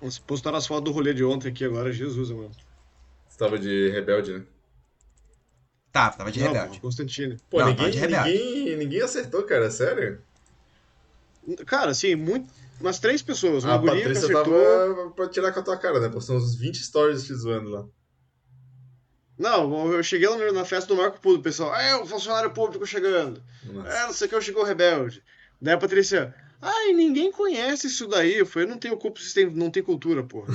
Vamos postar as fotos do rolê de ontem aqui agora, Jesus, mano. Você tava de rebelde, né? Tá, tava de Não, rebelde. pô, Constantino. Pô, Não, ninguém, tava de rebelde. ninguém, ninguém acertou, cara, sério? Cara, assim, muito, umas três pessoas. Uma A guria que Patrícia acertou. tava pra tirar com a tua cara, né? Postou uns 20 stories te zoando lá. Não, eu cheguei lá na festa do Marco Público, pessoal. Ah, é o funcionário público chegando. Nossa. É, não sei o que, eu chegou rebelde. Daí a Patrícia, ai, ninguém conhece isso daí. Eu falei, eu não tenho culpa se tem, não tem cultura, porra.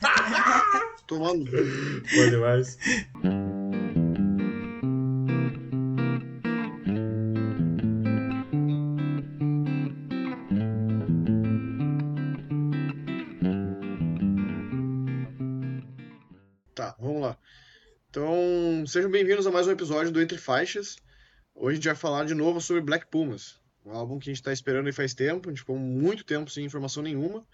Tomando. Bom demais. Tá, vamos lá. Então, sejam bem-vindos a mais um episódio do Entre Faixas. Hoje a gente vai falar de novo sobre Black Pumas, um álbum que a gente tá esperando aí faz tempo, a gente ficou muito tempo sem informação nenhuma.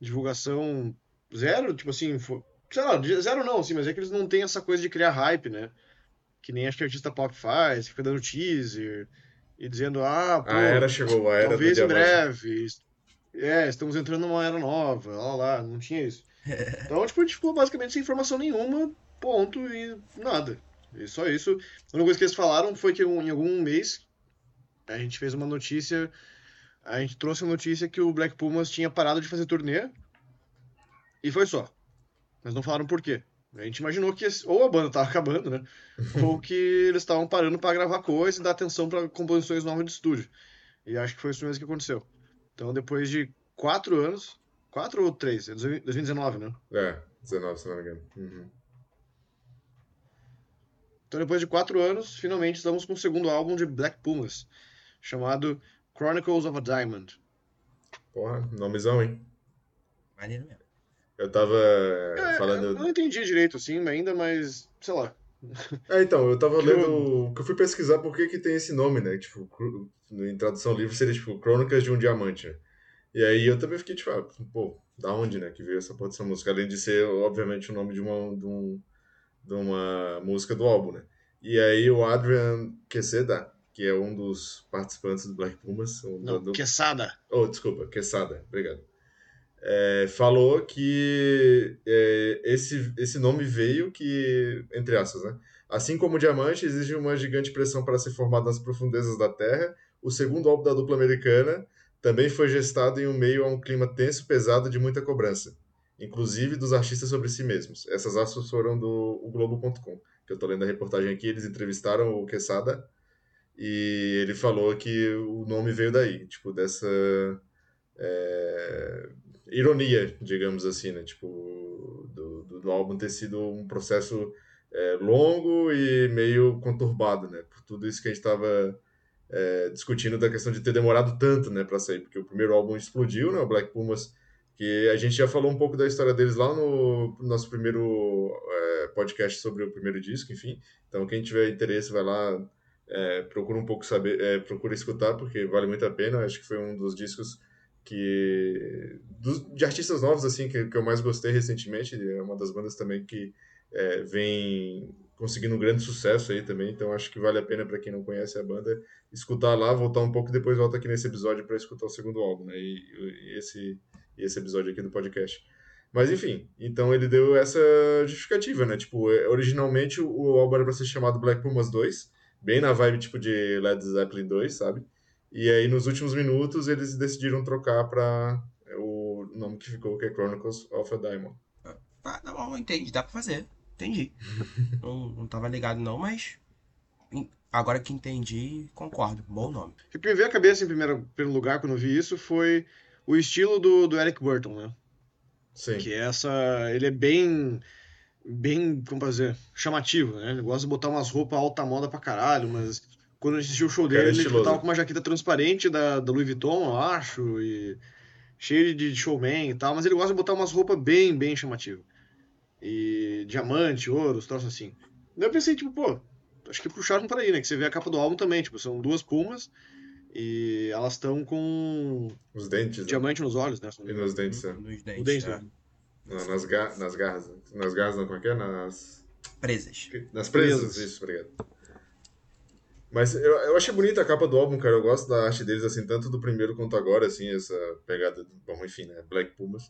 Divulgação zero, tipo assim, fo- sei lá, zero não, assim, mas é que eles não têm essa coisa de criar hype, né? Que nem acho que artista pop faz, fica dando teaser e dizendo, ah, pô, A era chegou, a era do talvez em breve. É, estamos entrando numa era nova, lá lá, não tinha isso. Então, tipo, a gente ficou basicamente sem informação nenhuma, ponto, e nada. E só isso. A única coisa que eles falaram foi que em algum mês a gente fez uma notícia, a gente trouxe a notícia que o Black Pumas tinha parado de fazer turnê, e foi só. Mas não falaram por quê. A gente imaginou que esse- ou a banda tava acabando, né? ou que eles estavam parando pra gravar coisa e dar atenção pra composições novas de estúdio. E acho que foi isso mesmo que aconteceu. Então, depois de quatro anos, quatro ou três? É 2019, né? É, 19, se não me engano. Uhum. Então, depois de quatro anos, finalmente estamos com o segundo álbum de Black Pumas, chamado Chronicles of a Diamond. Porra, nomezão, hein? Maneiro mesmo. Eu tava É, falando. Eu não entendi direito, assim, ainda, mas sei lá. É, então, eu tava Que lendo. Que eu fui pesquisar por que que tem esse nome, né? Tipo, em tradução livre seria tipo Crônicas de um Diamante, né? E aí eu também fiquei tipo, ah, pô, da onde, né? Que veio essa porra dessa música? Além de ser, obviamente, o nome de uma, de, um, de uma música do álbum, né? E aí o Adrian Queseda, que é um dos participantes do Black Pumas, um Não, do, Quesada. Oh, desculpa, Quesada, obrigado. É, falou que é, esse, esse nome veio que, entre aspas, né? Assim como o diamante exige uma gigante pressão para ser formado nas profundezas da Terra, o segundo álbum da dupla americana também foi gestado em um meio a um clima tenso, pesado de muita cobrança, inclusive dos artistas sobre si mesmos. Essas aspas foram do Globo.com, que eu tô lendo a reportagem aqui, eles entrevistaram o Quesada e ele falou que o nome veio daí, tipo, dessa é, ironia, digamos assim, né? Tipo, do, do, do álbum ter sido um processo é, longo e meio conturbado, né? Por tudo isso que a gente estava é, discutindo da questão de ter demorado tanto, né, para sair, porque o primeiro álbum explodiu, né? O Black Pumas, que a gente já falou um pouco da história deles lá no nosso primeiro é, podcast sobre o primeiro disco, enfim. Então, quem tiver interesse, vai lá, é, procura um pouco saber, é, procura escutar, porque vale muito a pena. Acho que foi um dos discos que de artistas novos assim que, que eu mais gostei recentemente. É uma das bandas também que é, vem conseguindo um grande sucesso aí também. Então acho que vale a pena para quem não conhece a banda escutar lá voltar um pouco e depois volta aqui nesse episódio para escutar o segundo álbum né? E, e esse esse episódio aqui do podcast. Mas enfim então ele deu essa justificativa né? Tipo originalmente o, o álbum era para ser chamado Black Pumas 2 bem na vibe tipo de Led Zeppelin 2 sabe e aí, nos últimos minutos, eles decidiram trocar para o nome que ficou, que é Chronicles of a Diamond. Ah, tá bom, entendi. Dá pra fazer. Entendi. não, não tava ligado não, mas... Agora que entendi, concordo. Bom nome. O que me veio à cabeça em primeiro, primeiro lugar quando eu vi isso foi o estilo do, do Eric Burton, né? Sim. Que é essa. Ele é bem. Bem, como fazer, chamativo, né? Ele gosta de botar umas roupas alta moda pra caralho, mas quando a gente assistiu o show dele, é ele estiloso. tava com uma jaqueta transparente da, da Louis Vuitton, eu acho, e cheio de showman e tal, mas ele gosta de botar umas roupas bem, bem chamativas. E diamante, ouro, os troços assim. Daí eu pensei, tipo, pô, acho que puxaram para aí, né? Que você vê a capa do álbum também, tipo, são duas pumas e elas estão com Os dentes, né? diamante nos olhos, né? E nos dentes, né? Nos O dentes. dente, é. né? Na- nas, ga nas garras. Nas garras, não, como é que é? Nas, Presas. nas presas, Presas. isso, obrigado. Mas eu, eu achei bonita a capa do álbum, cara. Eu gosto da arte deles, assim, tanto do primeiro quanto agora, assim, essa pegada. Bom, enfim, né? Black Pumas.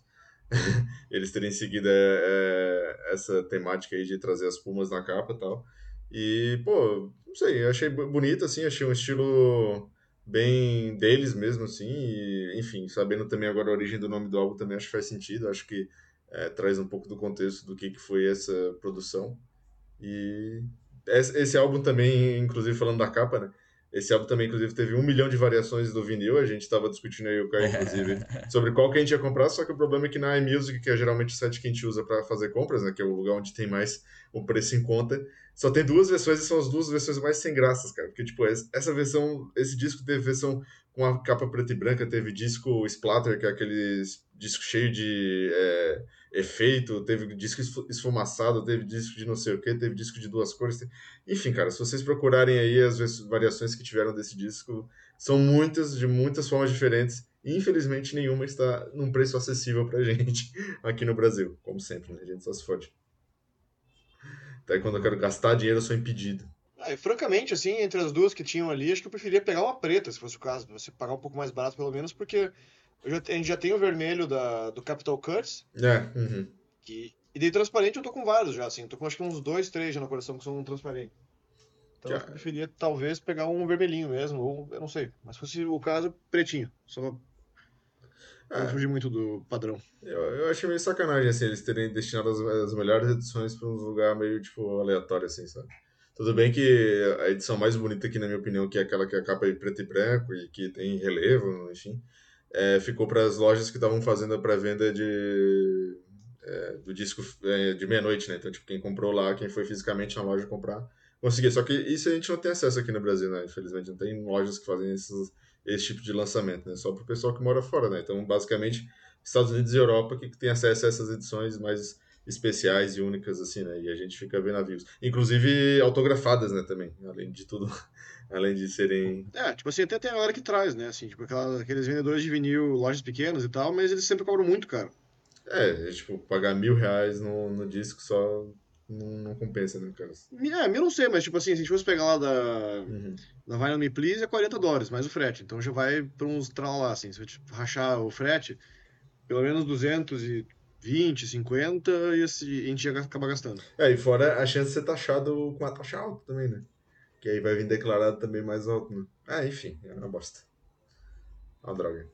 eles terem seguido é, essa temática aí de trazer as pumas na capa e tal. E, pô, não sei, achei bonito, assim, achei um estilo bem deles mesmo, assim, e, enfim, sabendo também agora a origem do nome do álbum também acho que faz sentido, acho que é, traz um pouco do contexto do que, que foi essa produção. E esse álbum também, inclusive falando da capa, né? Esse álbum também, inclusive, teve um milhão de variações do vinil. A gente estava discutindo aí, o Caio, inclusive, sobre qual que a gente ia comprar. Só que o problema é que na iMusic, que é geralmente o site que a gente usa para fazer compras, né? Que é o lugar onde tem mais o preço em conta, só tem duas versões e são as duas versões mais sem graças, cara. Porque, tipo, essa versão, esse disco teve versão com a capa preta e branca, teve disco splatter, que é aquele disco cheio de é, efeito, teve disco esfumaçado, teve disco de não sei o que, teve disco de duas cores. Enfim, cara, se vocês procurarem aí as variações que tiveram desse disco, são muitas, de muitas formas diferentes. E, infelizmente, nenhuma está num preço acessível pra gente aqui no Brasil. Como sempre, né? A gente só se fode. Até quando eu quero gastar dinheiro, eu sou impedido. Ah, francamente, assim, entre as duas que tinham ali, acho que eu preferia pegar uma preta, se fosse o caso, você pagar um pouco mais barato pelo menos, porque já, a gente já tem o vermelho da, do Capital Curse. É, uhum. Que, e daí transparente eu tô com vários já, assim, tô com acho que uns dois, três já na coleção que são transparentes. Então já. eu preferia talvez pegar um vermelhinho mesmo, ou eu não sei. Mas se fosse o caso, pretinho. Só é. Não fugir muito do padrão. Eu, eu achei meio sacanagem, assim, eles terem destinado as, as melhores edições para um lugar meio, tipo, aleatório, assim, sabe? Tudo bem que a edição mais bonita aqui, na minha opinião, que é aquela que é a capa é preto e branco e que tem relevo, enfim, é, ficou para as lojas que estavam fazendo a pré-venda de é, do disco é, de meia-noite, né? Então, tipo, quem comprou lá, quem foi fisicamente na loja comprar, conseguia. Só que isso a gente não tem acesso aqui no Brasil, né? Infelizmente, não tem lojas que fazem esses, esse tipo de lançamento, né? Só para o pessoal que mora fora, né? Então, basicamente, Estados Unidos e Europa que tem acesso a essas edições mais especiais e únicas, assim, né? E a gente fica vendo navios. Inclusive autografadas, né, também, além de tudo, além de serem... É, tipo assim, até tem a galera que traz, né, assim, tipo aquelas, aqueles vendedores de vinil, lojas pequenas e tal, mas eles sempre cobram muito caro. É, tipo, pagar mil reais no, no disco só não, não compensa, né, cara? É, mil não sei, mas tipo assim, se a gente fosse pegar lá da, uhum. da Vinyl Me Please, é 40 dólares, mais o frete. Então já vai pra uns lá, assim, se eu rachar o frete, pelo menos 200 e 20, 50 e a gente ia acabar gastando. É, e fora a chance de ser taxado com a taxa alta também, né? Que aí vai vir declarado também mais alto, né? Ah, enfim, é uma bosta. Uma droga.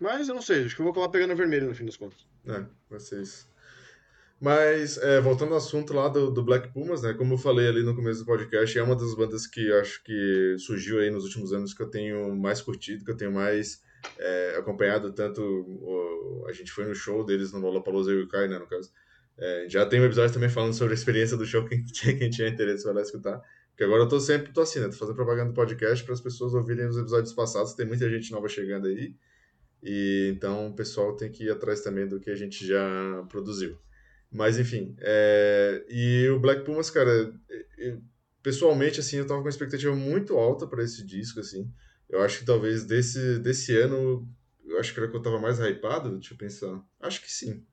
Mas eu não sei, acho que eu vou acabar pegando vermelho no fim das contas. É, vai ser isso. Mas, é, voltando ao assunto lá do, do, Black Pumas, né? Como eu falei ali no começo do podcast, é uma das bandas que acho que surgiu aí nos últimos anos que eu tenho mais curtido, que eu tenho mais é, acompanhado tanto. O, a gente foi no show deles no Lollapalooza e o Kai, né, no caso. É, já tem um episódio também falando sobre a experiência do show, quem, quem tinha interesse vai lá escutar. Porque agora eu tô sempre, tô assim, né? Tô fazendo propaganda do podcast para as pessoas ouvirem os episódios passados. Tem muita gente nova chegando aí. E então o pessoal tem que ir atrás também do que a gente já produziu. Mas enfim, é... e o Black Pumas, cara, pessoalmente assim, eu tava com uma expectativa muito alta para esse disco assim. Eu acho que talvez desse, desse ano, eu acho que era que eu tava mais hypado, deixa eu pensar. Acho que sim.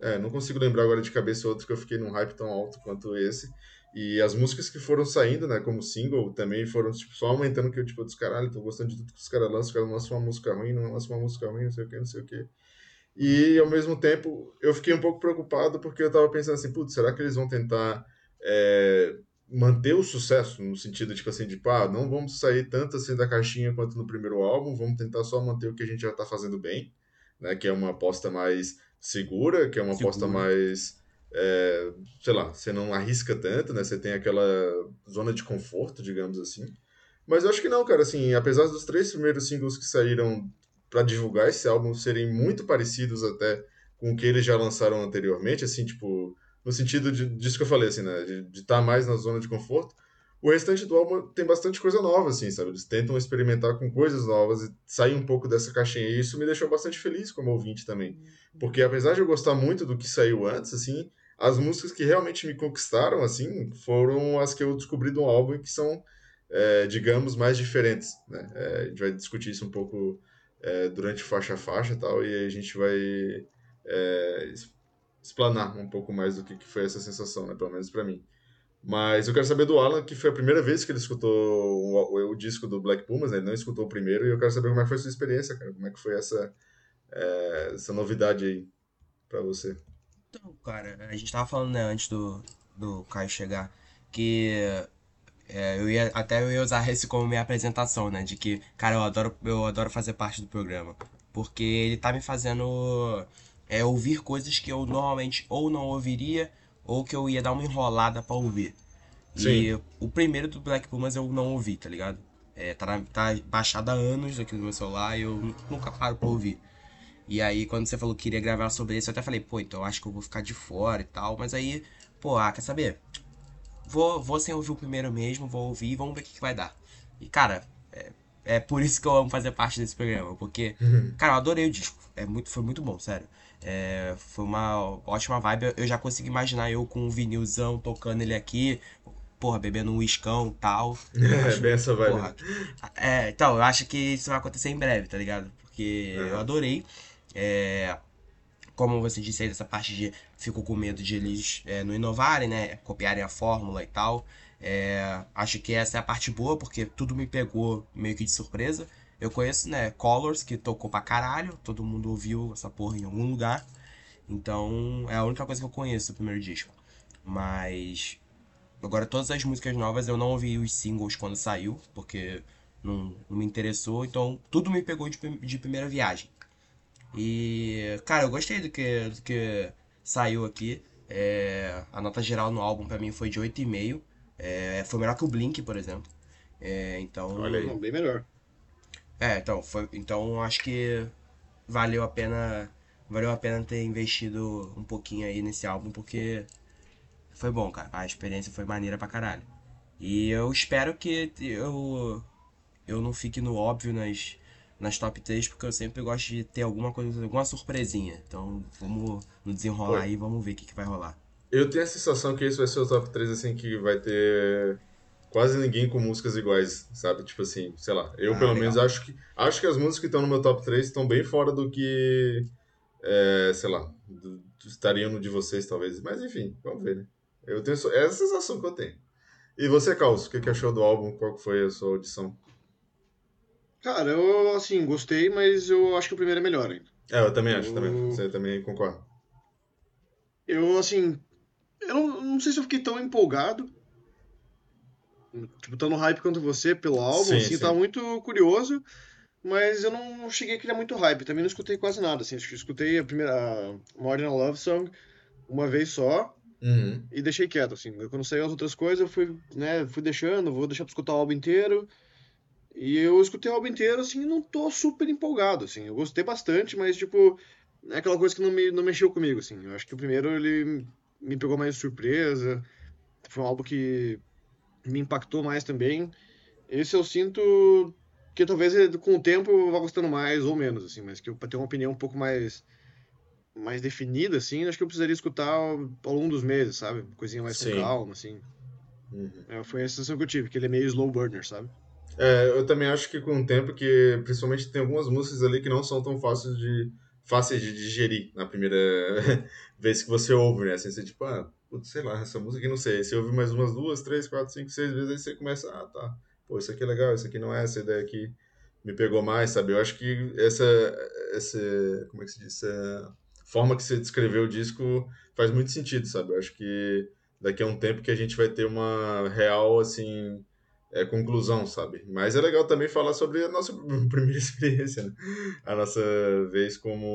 É, não consigo lembrar agora de cabeça outro que eu fiquei num hype tão alto quanto esse. E as músicas que foram saindo, né, como single, também foram tipo, só aumentando que eu, tipo, dos caralho, tô gostando de tudo que os caras lançam, os caras lançam uma música ruim, não lançam uma música ruim, não sei o que, não sei o que. E ao mesmo tempo, eu fiquei um pouco preocupado porque eu tava pensando assim, putz, será que eles vão tentar é, manter o sucesso, no sentido, tipo assim, de, pá, não vamos sair tanto assim da caixinha quanto no primeiro álbum, vamos tentar só manter o que a gente já tá fazendo bem, né, que é uma aposta mais segura, que é uma segura. aposta mais, é, sei lá, você não arrisca tanto, né, você tem aquela zona de conforto, digamos assim. Mas eu acho que não, cara, assim, apesar dos três primeiros singles que saíram para divulgar esse álbum serem muito parecidos até com o que eles já lançaram anteriormente, assim, tipo, no sentido de, disso que eu falei, assim, né? De estar tá mais na zona de conforto. O restante do álbum tem bastante coisa nova, assim, sabe? Eles tentam experimentar com coisas novas e sair um pouco dessa caixinha. E isso me deixou bastante feliz como ouvinte também. Porque apesar de eu gostar muito do que saiu antes, assim, as músicas que realmente me conquistaram, assim, foram as que eu descobri do álbum e que são, é, digamos, mais diferentes, né? É, a gente vai discutir isso um pouco é, durante faixa a faixa e tal, e a gente vai é, explanar um pouco mais do que, que foi essa sensação, né? Pelo menos para mim. Mas eu quero saber do Alan, que foi a primeira vez que ele escutou o, o, disco do Black Pumas, né? Ele não escutou o primeiro, e eu quero saber como é que foi a sua experiência, cara. Como é que foi essa, é, essa novidade aí pra você? Então, cara, a gente tava falando, né, antes do, do Caio chegar, que é, eu ia até eu ia usar esse como minha apresentação, né? De que, cara, eu adoro, eu adoro fazer parte do programa. Porque ele tá me fazendo é, ouvir coisas que eu normalmente ou não ouviria, ou que eu ia dar uma enrolada para ouvir. Sim. E o primeiro do Black Pumas eu não ouvi, tá ligado? É, tá, tá baixado há anos aqui no meu celular e eu nunca paro pra ouvir. E aí, quando você falou que queria gravar sobre isso, eu até falei, pô, então eu acho que eu vou ficar de fora e tal. Mas aí, pô, ah, quer saber? Vou, vou sem ouvir o primeiro mesmo, vou ouvir e vamos ver o que, que vai dar. E, cara, é, é por isso que eu amo fazer parte desse programa. Porque, uhum. cara, eu adorei o disco. É muito, foi muito bom, sério. É, foi uma ótima vibe. Eu já consigo imaginar eu com um vinilzão tocando ele aqui, porra, bebendo um uiscão e tal. É, acho, bem essa vibe. Porra, é, então, eu acho que isso vai acontecer em breve, tá ligado? Porque uhum. eu adorei. É, como você disse aí, dessa parte de fico com medo de eles é, não inovarem, né? Copiarem a fórmula e tal. É, acho que essa é a parte boa, porque tudo me pegou meio que de surpresa. Eu conheço, né, Colors, que tocou pra caralho, todo mundo ouviu essa porra em algum lugar. Então, é a única coisa que eu conheço do primeiro disco. Mas. Agora, todas as músicas novas eu não ouvi os singles quando saiu, porque não, não me interessou. Então, tudo me pegou de, de primeira viagem. E, cara, eu gostei do que, do que saiu aqui. É, a nota geral no álbum pra mim foi de 8,5. É, foi melhor que o Blink, por exemplo. É, então. Olha aí, bem melhor. É, então, foi, então acho que valeu a pena. Valeu a pena ter investido um pouquinho aí nesse álbum, porque foi bom, cara. A experiência foi maneira pra caralho. E eu espero que eu, eu não fique no óbvio nas, nas top 3, porque eu sempre gosto de ter alguma coisa, alguma surpresinha. Então vamos no desenrolar Oi. aí, vamos ver o que, que vai rolar. Eu tenho a sensação que esse vai ser o top 3, assim, que vai ter quase ninguém com músicas iguais, sabe? Tipo assim, sei lá. Eu, ah, pelo legal. menos, acho que, acho que as músicas que estão no meu top 3 estão bem fora do que, é, sei lá, do, estariam no de vocês, talvez. Mas, enfim, vamos ver, né? Eu tenho essa é sensação que eu tenho. E você, Carlos, o que, que achou do álbum? Qual foi a sua audição? Cara, eu, assim, gostei, mas eu acho que o primeiro é melhor ainda. É, eu também acho, eu... também. Você também concorda. Eu, assim, eu não, não sei se eu fiquei tão empolgado. Tipo, tá no hype quanto você pelo álbum, sim, assim, sim. tá muito curioso. Mas eu não cheguei a criar muito hype. Também não escutei quase nada, assim. Escutei a primeira a Modern Love Song uma vez só. Uhum. E deixei quieto, assim. Quando saiu as outras coisas, eu fui, né, fui deixando, vou deixar pra escutar o álbum inteiro. E eu escutei o álbum inteiro, assim, e não tô super empolgado, assim. Eu gostei bastante, mas, tipo, é aquela coisa que não, me, não mexeu comigo, assim. Eu acho que o primeiro, ele me pegou mais surpresa. Foi um álbum que me impactou mais também. Esse eu sinto que talvez com o tempo eu vá gostando mais ou menos, assim. Mas que pra ter uma opinião um pouco mais mais definida, assim, acho que eu precisaria escutar ao, ao longo dos meses, sabe? Coisinha mais Sim. com calma, assim. Uhum. É, foi a sensação que eu tive, que ele é meio slow burner, sabe? É, eu também acho que com o tempo que, principalmente, tem algumas músicas ali que não são tão fáceis de, fáceis de digerir na primeira vez que você ouve, né? Assim, você tipo, ah, putz, sei lá, essa música aqui não sei. Você ouve mais umas duas, três, quatro, cinco, seis vezes, aí você começa, ah, tá, pô, isso aqui é legal, isso aqui não é, essa ideia aqui me pegou mais, sabe? Eu acho que essa, essa como é que se diz, essa forma que você descreveu o disco faz muito sentido, sabe? Eu acho que daqui a um tempo que a gente vai ter uma real, assim, é, conclusão, sabe? Mas é legal também falar sobre a nossa primeira experiência, né? A nossa vez como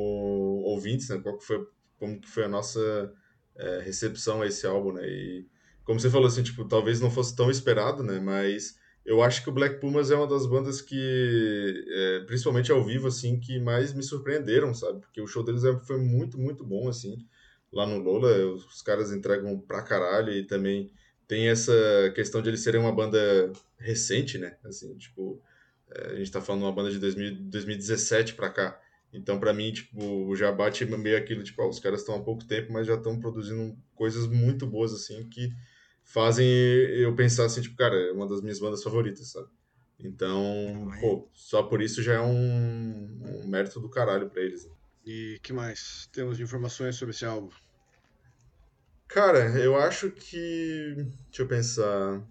ouvintes, né? Qual que foi, como que foi a nossa é, recepção a esse álbum, né? E como você falou, assim, tipo, talvez não fosse tão esperado, né? Mas eu acho que o Black Pumas é uma das bandas que, é, principalmente ao vivo, assim, que mais me surpreenderam, sabe? Porque o show deles é, foi muito, muito bom, assim, lá no Lola. Os caras entregam pra caralho e também tem essa questão de eles serem uma banda recente, né? Assim, tipo, é, a gente tá falando de uma banda de 2000, 2017 pra cá. Então, para mim, tipo, já bate meio aquilo, tipo, ó, os caras estão há pouco tempo, mas já estão produzindo coisas muito boas, assim, que fazem eu pensar assim, tipo, cara, é uma das minhas bandas favoritas, sabe? Então, pô, só por isso já é um, um mérito do caralho pra eles. Né? E que mais temos de informações sobre esse álbum? Cara, eu acho que. Deixa eu pensar.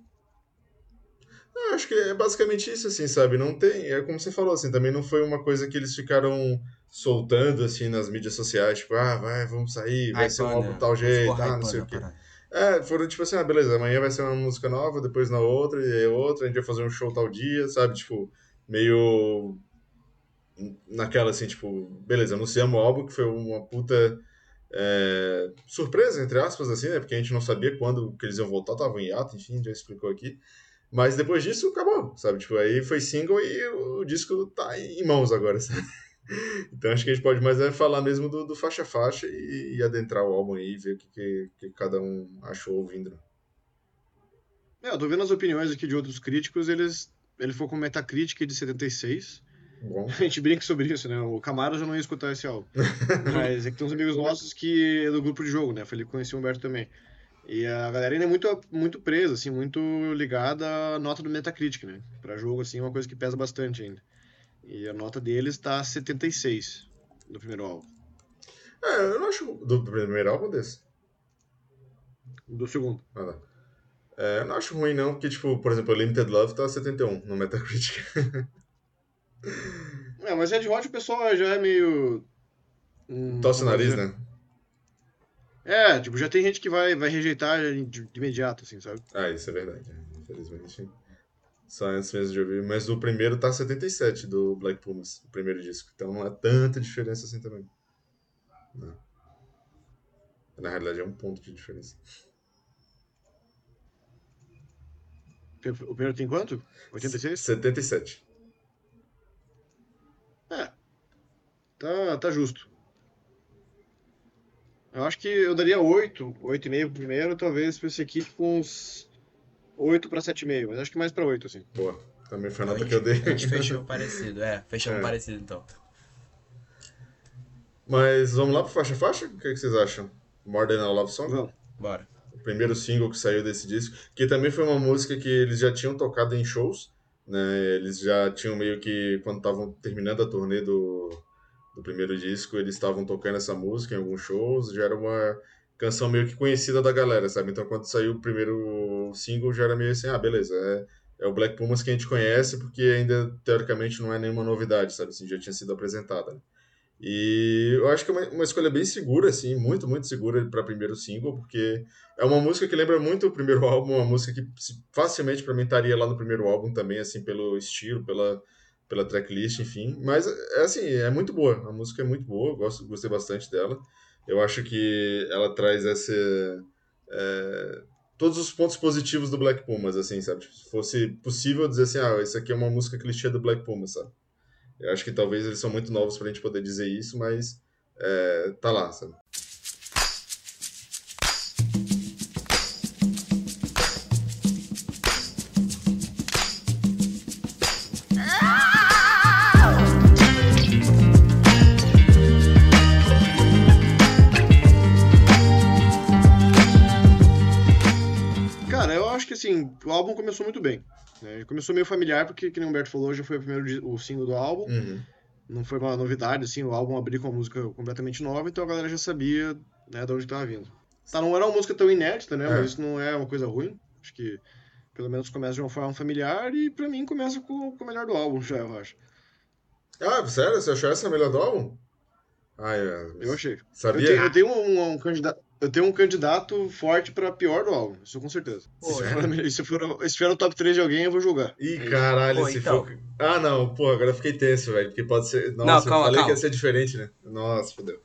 Eu acho que é basicamente isso, assim, sabe? Não tem. É como você falou, assim, também não foi uma coisa que eles ficaram soltando, assim, nas mídias sociais, tipo, ah, vai, vamos sair, vai ser um álbum tal jeito, ah, não sei o quê. É, foram tipo assim, ah, beleza, amanhã vai ser uma música nova, depois na outra, e aí outra, a gente vai fazer um show tal dia, sabe? Tipo, meio. Naquela assim, tipo, beleza, anunciamos o álbum, que foi uma puta é, surpresa, entre aspas, assim, né? Porque a gente não sabia quando que eles iam voltar, estavam em hiato, enfim, já explicou aqui. Mas depois disso, acabou, sabe? Tipo, aí foi single e o disco tá em mãos agora, sabe? Então acho que a gente pode mais é falar mesmo do, do faixa a faixa e, e, adentrar o álbum aí e ver o que, que, que, cada um achou ouvindo. É, eu tô vendo as opiniões aqui de outros críticos, eles ele foi com Metacritic de 76. Bom. A gente brinca sobre isso, né? O Camaro já não ia escutar esse álbum. Mas é que tem uns amigos nossos que é do grupo de jogo, né? Ele conhecia o Humberto também. E a galera ainda é muito, muito presa, assim, muito ligada à nota do Metacritic, né? Pra jogo, assim, é uma coisa que pesa bastante ainda. E a nota deles tá 76 do primeiro álbum. É, eu não acho. Do, primeiro álbum desse? Do segundo. Ah, tá. É, eu não acho ruim, não, porque, tipo, por exemplo, Limited Love tá 71 no Metacritic. é, mas Red Hot o pessoal já é meio. Hum, Tosse o nariz, né? É, tipo, já tem gente que vai, vai rejeitar de, imediato, assim, sabe? Ah, isso é verdade. Infelizmente. Só antes mesmo de ouvir. Mas o primeiro tá 77 do Black Pumas, o primeiro disco. Então não é tanta diferença assim também. Não. Na realidade é um ponto de diferença. O primeiro tem quanto? 86? 77. É. Tá, tá justo. Eu acho que eu daria 8, 8,5 pro primeiro, talvez pra esse aqui tipo uns 8 pra 7,5, mas acho que mais pra 8, assim. Boa, também foi a nota que eu dei. A gente fechou parecido, é, fechamos é. parecido então. Mas vamos lá pro faixa faixa? O que, é que vocês acham? More Than a Love Song? Vamos. Bora. O primeiro single que saiu desse disco, que também foi uma música que eles já tinham tocado em shows, né? Eles já tinham meio que, quando estavam terminando a turnê do, do primeiro disco, eles estavam tocando essa música em alguns shows, já era uma canção meio que conhecida da galera, sabe? Então quando saiu o primeiro single já era meio assim, ah, beleza, é, é o Black Pumas que a gente conhece, porque ainda teoricamente não é nenhuma novidade, sabe? Assim, já tinha sido apresentada. Né? E eu acho que é uma, uma, escolha bem segura, assim, muito, muito segura para primeiro single, porque é uma música que lembra muito o primeiro álbum, uma música que facilmente para mim estaria lá no primeiro álbum também, assim, pelo estilo, pela, pela tracklist, enfim. Mas, é assim, é muito boa, a música é muito boa, gosto, gostei bastante dela. Eu acho que ela traz esse. É, todos os pontos positivos do Black Pumas, assim, sabe? Se fosse possível dizer assim, ah, isso aqui é uma música clichê do Black Pumas, sabe? Eu acho que talvez eles são muito novos pra gente poder dizer isso, mas é, tá lá, sabe? O álbum começou muito bem. Né? Começou meio familiar, porque, como o Humberto falou, já foi o primeiro o single do álbum. Uhum. Não foi uma novidade, assim, o álbum abriu com uma música completamente nova, então a galera já sabia né, de onde estava vindo. Tá, não era uma música tão inédita, né? É. Mas isso não é uma coisa ruim. Acho que pelo menos começa de uma forma familiar e pra mim começa com, com o melhor do álbum, já, eu acho. Ah, sério? Você achou essa a melhor do álbum? Ah, é. Eu achei. Sabia? Eu tenho, eu tenho um, um, candidato. Eu tenho um candidato forte pra pior do álbum, isso com certeza. Pô, se, é? for, se, for, se for no top 3 de alguém, eu vou julgar. Ih, caralho, pô, se então... for. Ah, não, pô, agora eu fiquei tenso, velho. Porque pode ser. Nossa, não, calma, eu falei calma. que ia ser diferente, né? Nossa, fodeu.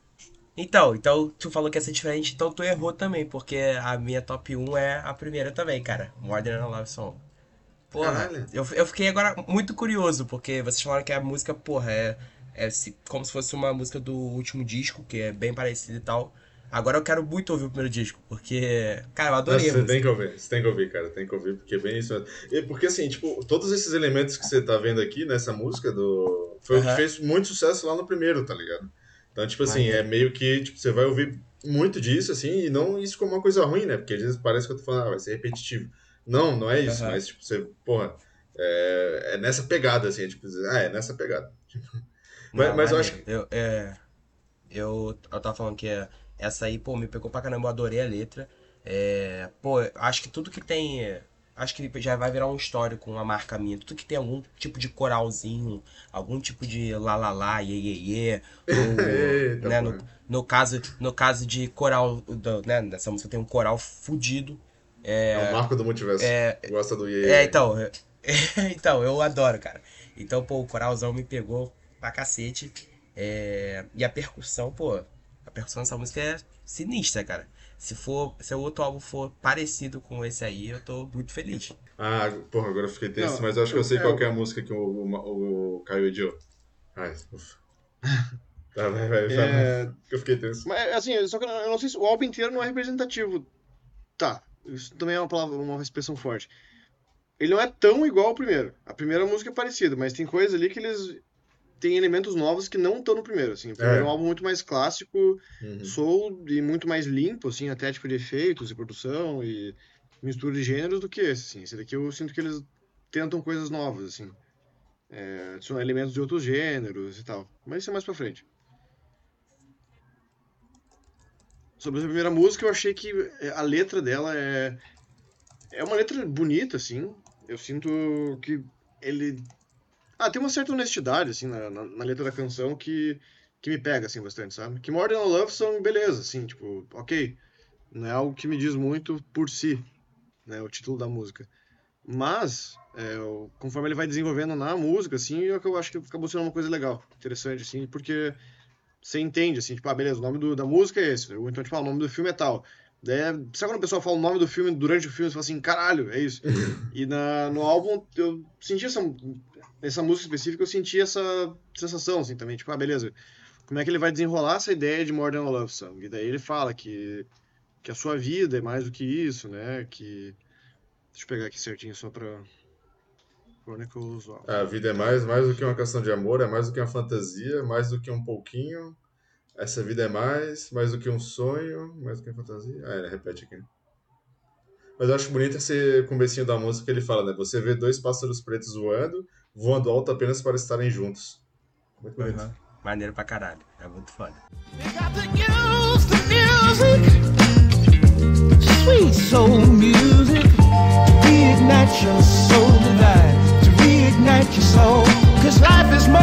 Então, então tu falou que ia ser diferente, então tu errou também, porque a minha top 1 é a primeira também, cara. Modern Love Song. Porra, eu, eu fiquei agora muito curioso, porque vocês falaram que a música, porra, é, é como se fosse uma música do último disco, que é bem parecida e tal. Agora eu quero muito ouvir o primeiro disco, porque, cara, eu adorei. Nossa, você tem que ouvir, você tem que ouvir, cara, tem que ouvir, porque é bem isso mesmo. E porque assim, tipo, todos esses elementos que você tá vendo aqui nessa música do. Foi o que fez muito sucesso lá no primeiro, tá ligado? Então, tipo assim, é meio que, tipo, você vai ouvir muito disso, assim, e não isso como uma coisa ruim, né? Porque às vezes parece que eu tô falando, ah, vai ser repetitivo. Não, não é isso, uhum. mas, tipo, você, porra, é, é nessa pegada, assim, é tipo, ah, é nessa pegada. mas, mas eu acho que. Eu, é, eu, eu tava falando que é essa aí, pô, me pegou pra caramba, eu adorei a letra. É, pô, acho que tudo que tem. Acho que já vai virar um histórico, uma marca minha. Tudo que tem algum tipo de coralzinho, algum tipo de lalala, iê, iê, iê. Ou, né, no, no, caso, no caso de coral, do, né, dessa música tem um coral fudido. É, é o marco do multiverso. É, Gosta do iê, iê. É, então. Então, eu adoro, cara. Então, pô, o coralzão me pegou pra cacete. É, e a percussão, pô, percussão dessa música é sinistra, cara. Se for, se o outro álbum for parecido com esse aí, eu tô muito feliz. Ah, porra, agora eu fiquei tenso, não, mas eu acho que eu sei é, qual é a música que o, o, o Caio ediou. Ai, ufa. Tá, vai, vai, vai. É... Eu fiquei tenso. Mas, assim, só que eu não sei se o álbum inteiro não é representativo. Tá, isso também é uma palavra, uma expressão forte. Ele não é tão igual ao primeiro. A primeira música é parecida, mas tem coisas ali que eles tem elementos novos que não estão no primeiro, assim. O primeiro é. é um álbum muito mais clássico, uhum. soul e muito mais limpo, assim, até tipo de efeitos e produção e mistura de gêneros do que esse, assim. Esse daqui eu sinto que eles tentam coisas novas, assim. É, são elementos de outros gêneros e tal. Mas isso é mais pra frente. Sobre a primeira música, eu achei que a letra dela é... É uma letra bonita, assim. Eu sinto que ele ah, tem uma certa honestidade, assim, na, na, na, letra da canção que, que me pega, assim, bastante, sabe? Que More Than a Love Song, beleza, assim, tipo, ok. Não é algo que me diz muito por si, né, o título da música. Mas, é, conforme ele vai desenvolvendo na música, assim, eu, eu acho que acabou sendo uma coisa legal, interessante, assim, porque você entende, assim, tipo, ah, beleza, o nome do, da música é esse, ou então, tipo, ah, o nome do filme é tal. Daí, sabe quando a pessoa fala o nome do filme durante o filme, você fala assim, caralho, é isso. e na, no álbum eu senti essa, nessa música específica eu senti essa sensação, assim, também, tipo, ah, beleza, como é que ele vai desenrolar essa ideia de More Than a Love Song? E daí ele fala que, que a sua vida é mais do que isso, né, que... Deixa eu pegar aqui certinho só pra... Chronicles... A vida é mais, mais do que uma questão de amor, é mais do que uma fantasia, mais do que um pouquinho... Essa vida é mais, mais do que um sonho, mais do que uma fantasia. Ah, ele repete aqui. Mas eu acho bonito esse comecinho da música que ele fala, né? Você vê dois pássaros pretos voando, voando alto apenas para estarem juntos. Muito bonito. Uhum. Maneiro pra caralho. É muito foda. Sweet soul music, reignite your soul tonight, to reignite your soul, cause life is more,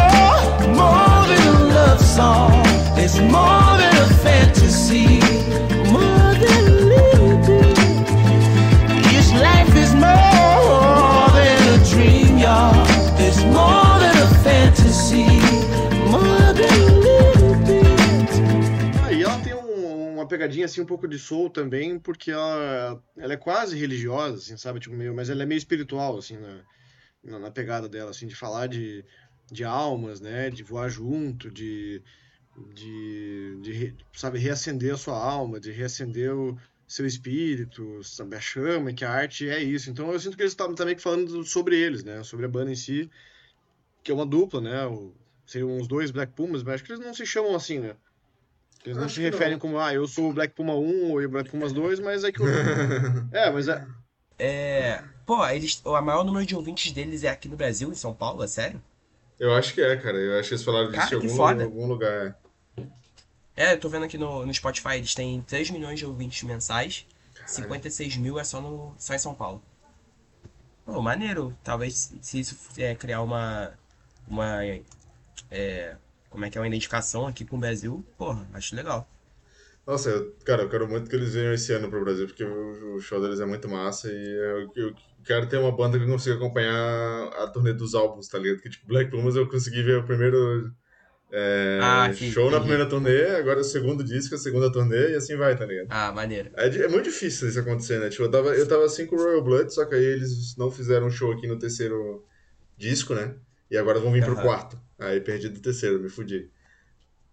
more than a love song, it's more than a fantasy, pegadinha assim um pouco de soul também, porque ela, ela é quase religiosa, assim, sabe, tipo meio, mas ela é meio espiritual assim na, na pegada dela, assim, de falar de, de almas, né, de voar junto, de de, de sabe reacender a sua alma, de reacender o seu espírito, sabe, a chama, que a arte é isso. Então eu sinto que eles estavam também falando sobre eles, né, sobre a banda em si, que é uma dupla, né? O, seriam uns dois Black Pumas, mas acho que eles não se chamam assim, né? Eles não acho se referem não. como, ah, eu sou o Black Puma 1 ou o Black Pumas 2, mas é que o. é, mas é. É. Pô, eles, o maior número de ouvintes deles é aqui no Brasil, em São Paulo, é sério? Eu acho que é, cara. Eu acho que eles falaram disso em algum, algum lugar. É, eu tô vendo aqui no, no Spotify, eles têm 3 milhões de ouvintes mensais. Caralho. 56 mil é só, no, só em São Paulo. Pô, maneiro. Talvez se isso é, criar uma, uma é, como é que é uma identificação aqui com o Brasil, porra, acho legal. Nossa, eu, cara, eu quero muito que eles venham esse ano pro Brasil, porque o, o show deles é muito massa e eu, eu, quero ter uma banda que consiga acompanhar a turnê dos álbuns, tá ligado? Que tipo, Black Pumas eu consegui ver o primeiro é, ah, que, show na primeira turnê, agora o segundo disco, a segunda turnê e assim vai, tá ligado? Ah, maneiro. É, é muito difícil isso acontecer, né? Tipo, eu tava, eu tava assim com o Royal Blood, só que aí eles não fizeram um show aqui no terceiro disco, né? E agora vão vir uhum. pro quarto. Aí perdi do terceiro, me fudi.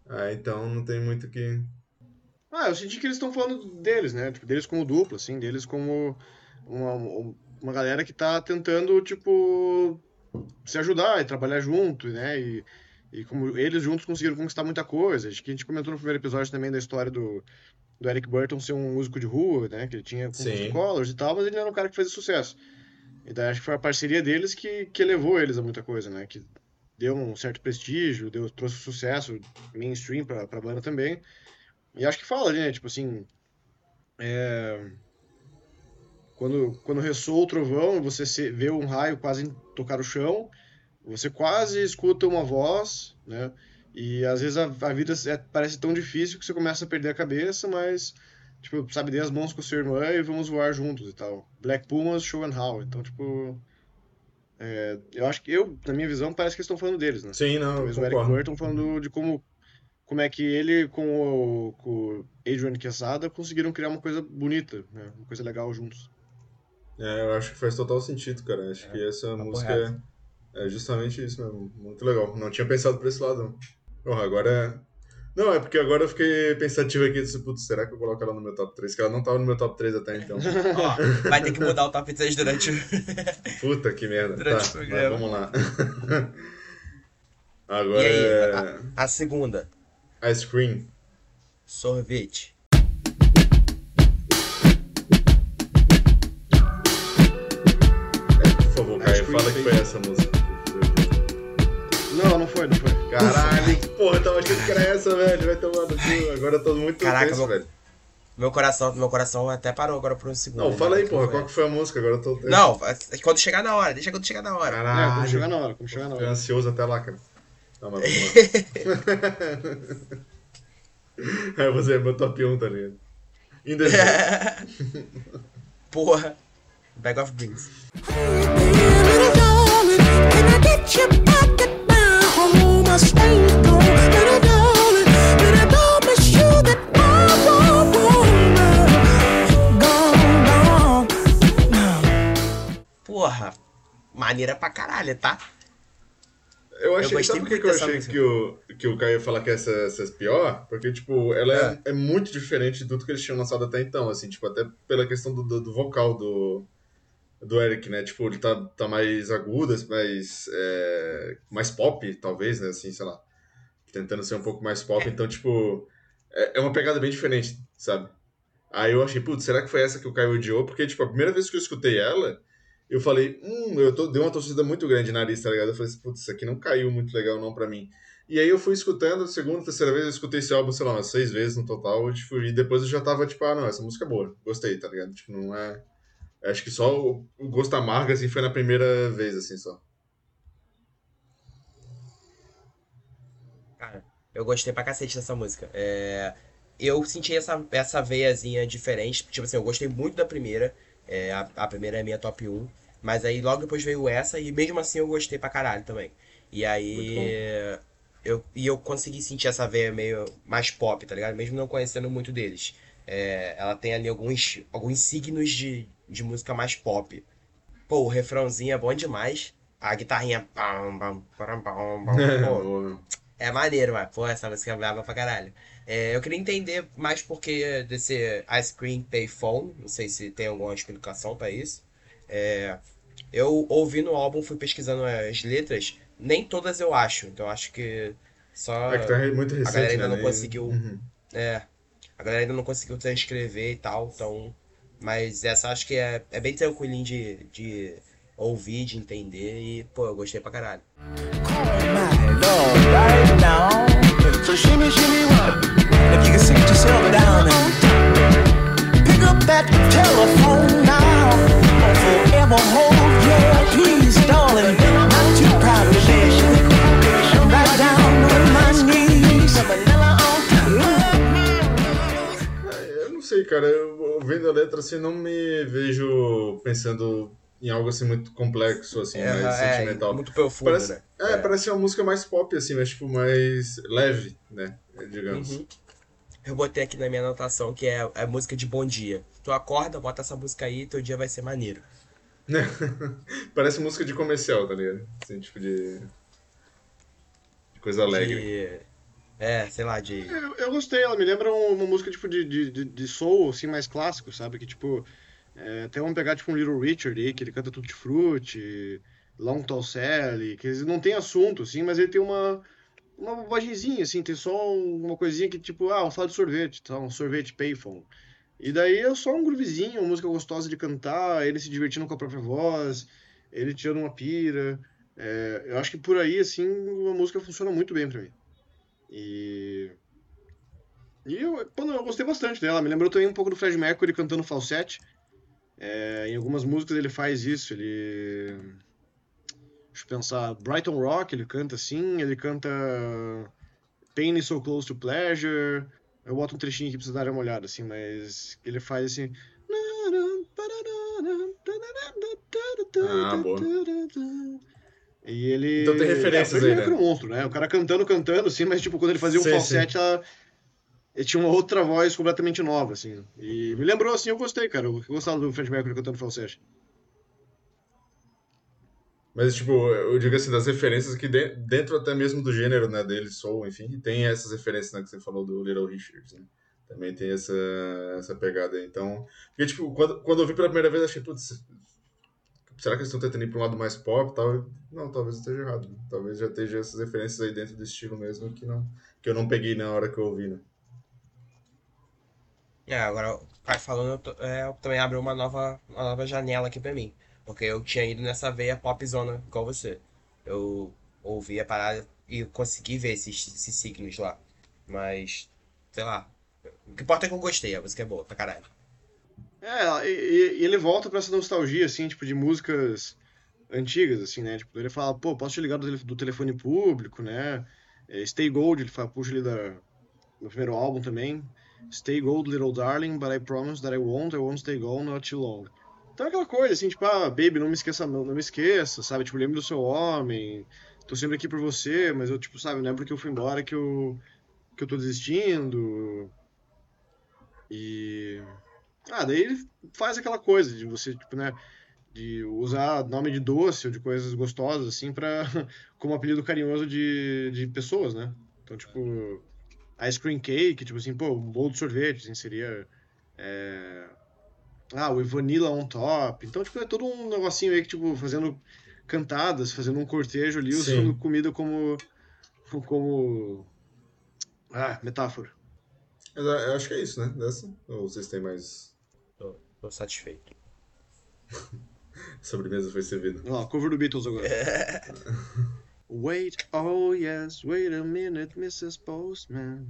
Ah, então não tem muito que. Ah, eu senti que eles estão falando deles, né? Tipo, deles como dupla, assim, deles como uma, uma galera que tá tentando, tipo, se ajudar e trabalhar junto, né? E, e como eles juntos conseguiram conquistar muita coisa. Acho que a gente comentou no primeiro episódio também da história do, do Eric Burton ser um músico de rua, né? Que ele tinha com os Colors e tal, mas ele era um cara que fazia sucesso. Então acho que foi a parceria deles que, que levou eles a muita coisa, né? Que deu um certo prestígio, deu, trouxe sucesso mainstream pra, pra banda também. E acho que fala, né? Tipo assim. É... quando, quando ressoa o trovão, você vê um raio quase tocar o chão, você quase escuta uma voz, né? E às vezes a, a vida é- parece tão difícil que você começa a perder a cabeça, mas, tipo, sabe, dê as mãos com a sua irmã e vamos voar juntos e tal. Black Pumas, Show and How. Então, tipo, é, eu acho que eu, na minha visão, parece que eles estão falando deles, né? Sim, não, Talvez o Eric concordo. Burton falando de como, como é que ele com o, com o Adrian Quesada conseguiram criar uma coisa bonita, né? Uma coisa legal juntos. É, eu acho que faz total sentido, cara. Acho que essa papo música é, é justamente isso mesmo. Muito legal. Não tinha pensado por esse lado, não. Porra, agora é. Não, é porque agora eu fiquei pensativo aqui. Disse, putz, será que eu coloco ela no meu top 3? Que ela não tava no meu top 3 até então. Ó, vai ter que mudar o top 3 durante o. Puta que merda. Durante tá, o programa. vamos lá. agora E aí, é. a, a segunda, Ice Cream. sorvete. Por favor, Caio, fala que foi essa música. Não, não Caralho, porra, eu tava achando que era essa, velho. Vai tomar no cu. Agora eu tô muito Caraca, tenso, meu- velho. Meu coração, meu coração até parou agora por um segundo. Não, fala aí, né? porra, qual que foi a música? Agora eu tô tenso. Não, quando chegar na hora, deixa quando chegar na hora. É, Caralho. como chegar na hora, como chegar na hora. ansioso até lá, cara. Não, mas vamos lá. Aí você é meu top 1, tá ligado? In the. Porra. Bag of Dreams. Maneira pra caralho, tá? Eu achei, gostei sabe por que eu achei música. que o, que o Caio ia falar que essa, essa é pior? Porque, tipo, ela é, é muito diferente de tudo que eles tinham lançado até então, assim, tipo, até pela questão do, do, do vocal do, do Eric, né? Tipo, ele tá, tá mais agudo, mais, é, mais pop, talvez, né? Assim, sei lá. Tentando ser um pouco mais pop, então, tipo, é, é uma pegada bem diferente, sabe? Aí eu achei, putz, será que foi essa que o Caio odiou? Porque, tipo, a primeira vez que eu escutei ela, eu falei, hum, eu tô, dei uma torcida muito grande na nariz, tá ligado? Eu falei, assim, putz, isso aqui não caiu muito legal não pra mim. E aí eu fui escutando, segunda, terceira vez, eu escutei esse álbum, sei lá, umas seis vezes no total, tipo, e depois eu já tava, tipo, ah, não, essa música é boa, gostei, tá ligado? Tipo, não é... Acho que só o, o gosto amargo, assim, foi na primeira vez, assim, só. Cara, eu gostei pra cacete dessa música. É, eu senti essa, essa veiazinha diferente. Tipo assim, eu gostei muito da primeira. É, a, a primeira é minha top 1. Mas aí logo depois veio essa e mesmo assim eu gostei pra caralho também. E aí. Eu, e eu consegui sentir essa veia meio mais pop, tá ligado? Mesmo não conhecendo muito deles. É, ela tem ali alguns, alguns signos de, de música mais pop. Pô, o refrãozinho é bom demais. A guitarrinha. pô, é maneiro, mas, pô, essa música é brava pra caralho. É, eu queria entender mais porque desse Ice Cream Payphone, não sei se tem alguma explicação pra isso. É, eu ouvi no álbum, fui pesquisando as letras, nem todas eu acho, então acho que só É que tá muito recente, a galera ainda né? não Nem- conseguiu, Uhum. é, a galera ainda não conseguiu transcrever e tal, então, mas essa acho que é, é bem tranquilinho de, de ouvir, de entender e, pô, eu gostei pra caralho. My Lord, right now. So shimmy, shimmy, what? If you can sit yourself down and pick up that telephone É, Eu não sei, cara. Eu, ouvindo a letra assim, não me vejo pensando em algo assim muito complexo, assim, mais é, sentimental. muito profundo, Parece, né? é, parece uma música mais pop, assim, mas tipo, mais leve, né? Digamos. Uhum. Eu botei aqui na minha anotação que é, é música de bom dia. Tu acorda, bota essa música aí, teu dia vai ser maneiro. Parece música de comercial, tá ligado? Assim, tipo de. de coisa alegre. De... É, sei lá, de. Eu, eu gostei, ela me lembra um- uma música tipo de, de, de, soul, assim, mais clássico, sabe? Que tipo, é, tem uma pegada tipo um Little Richard aí, que ele canta Tutti Frutti, Long Tall Sally, que ele não tem assunto, assim, mas ele tem uma, uma bobagemzinha, assim, tem só uma coisinha que tipo, ah, vamos falar de sorvete, tá? Um sorvete payphone. E daí é só um groovezinho, uma música gostosa de cantar, ele se divertindo com a própria voz, ele tirando uma pira. É, eu acho que por aí, assim, a música funciona muito bem pra mim. E. E eu, eu gostei bastante dela. Me lembrou também um pouco do Fred Mercury cantando falsete. É, em algumas músicas ele faz isso, ele. Deixa eu pensar. Brighton Rock, ele canta assim, ele canta. Pain is so close to pleasure. Eu boto um trechinho aqui pra vocês darem uma olhada, assim, mas ele faz assim. Ah, boa. E ele. Então tem referências é, o aí, né? é um monstro, né? O cara cantando, cantando, assim, mas tipo, quando ele fazia um Sim, falsete, ela... ele tinha uma outra voz completamente nova, assim. E me lembrou, assim, eu gostei, cara. Eu gostava do Freddie Mercury cantando falsete. Mas, tipo, eu digo assim, das referências que de- dentro até mesmo do gênero, né, dele, soul, enfim, tem essas referências, né, que você falou do Little Richards, né? Também tem essa, essa pegada aí. Então, porque, tipo, quando, quando eu vi pela primeira vez, eu achei, putz, será que eles estão tentando ir pra um lado mais pop tal? Não, talvez eu esteja errado. né? Talvez já esteja essas referências aí dentro do estilo mesmo que, não, que eu não peguei na hora que eu ouvi, né? É, agora Caio falando, eu tô- é, também abriu uma nova, uma nova janela aqui pra mim. Porque eu tinha ido nessa veia popzona igual você. Eu ouvi a parada e consegui ver esses, esses signos lá. Mas, sei lá. O que importa é que eu gostei, a música é boa pra caralho. É, e, e- ele volta pra essa nostalgia, assim, tipo, de músicas antigas, assim, né? Tipo, ele fala, pô, posso te ligar do, do telefone público, né? É, Stay Gold, ele fala, puxa ali da, do primeiro álbum também. Stay Gold, Little Darling, but I promise that I won't, I won't stay gone not too long. Então é aquela coisa, assim, tipo, ah, baby, não me esqueça, não, não me esqueça, sabe? Tipo, lembre do seu homem, tô sempre aqui por você, mas eu, tipo, sabe, não é porque eu fui embora que eu, que eu tô desistindo. E... Ah, daí ele faz aquela coisa de você, tipo, né, de usar nome de doce ou de coisas gostosas, assim, pra, como apelido carinhoso de, de pessoas, né? Então, tipo, ice cream cake, tipo assim, pô, um bolo de sorvete, assim, seria... é, Ah, o vanilla on top. Então, tipo, é todo um negocinho aí que, tipo, fazendo cantadas, fazendo um cortejo ali, Sim. usando comida como... como... Ah, metáfora. Eu eu acho que é isso, né? Dessa? Ou vocês têm mais. Tô, tô satisfeito. Sobremesa foi servida. Ó, cover do Beatles agora. wait, oh yes, wait a minute, Mrs. Postman.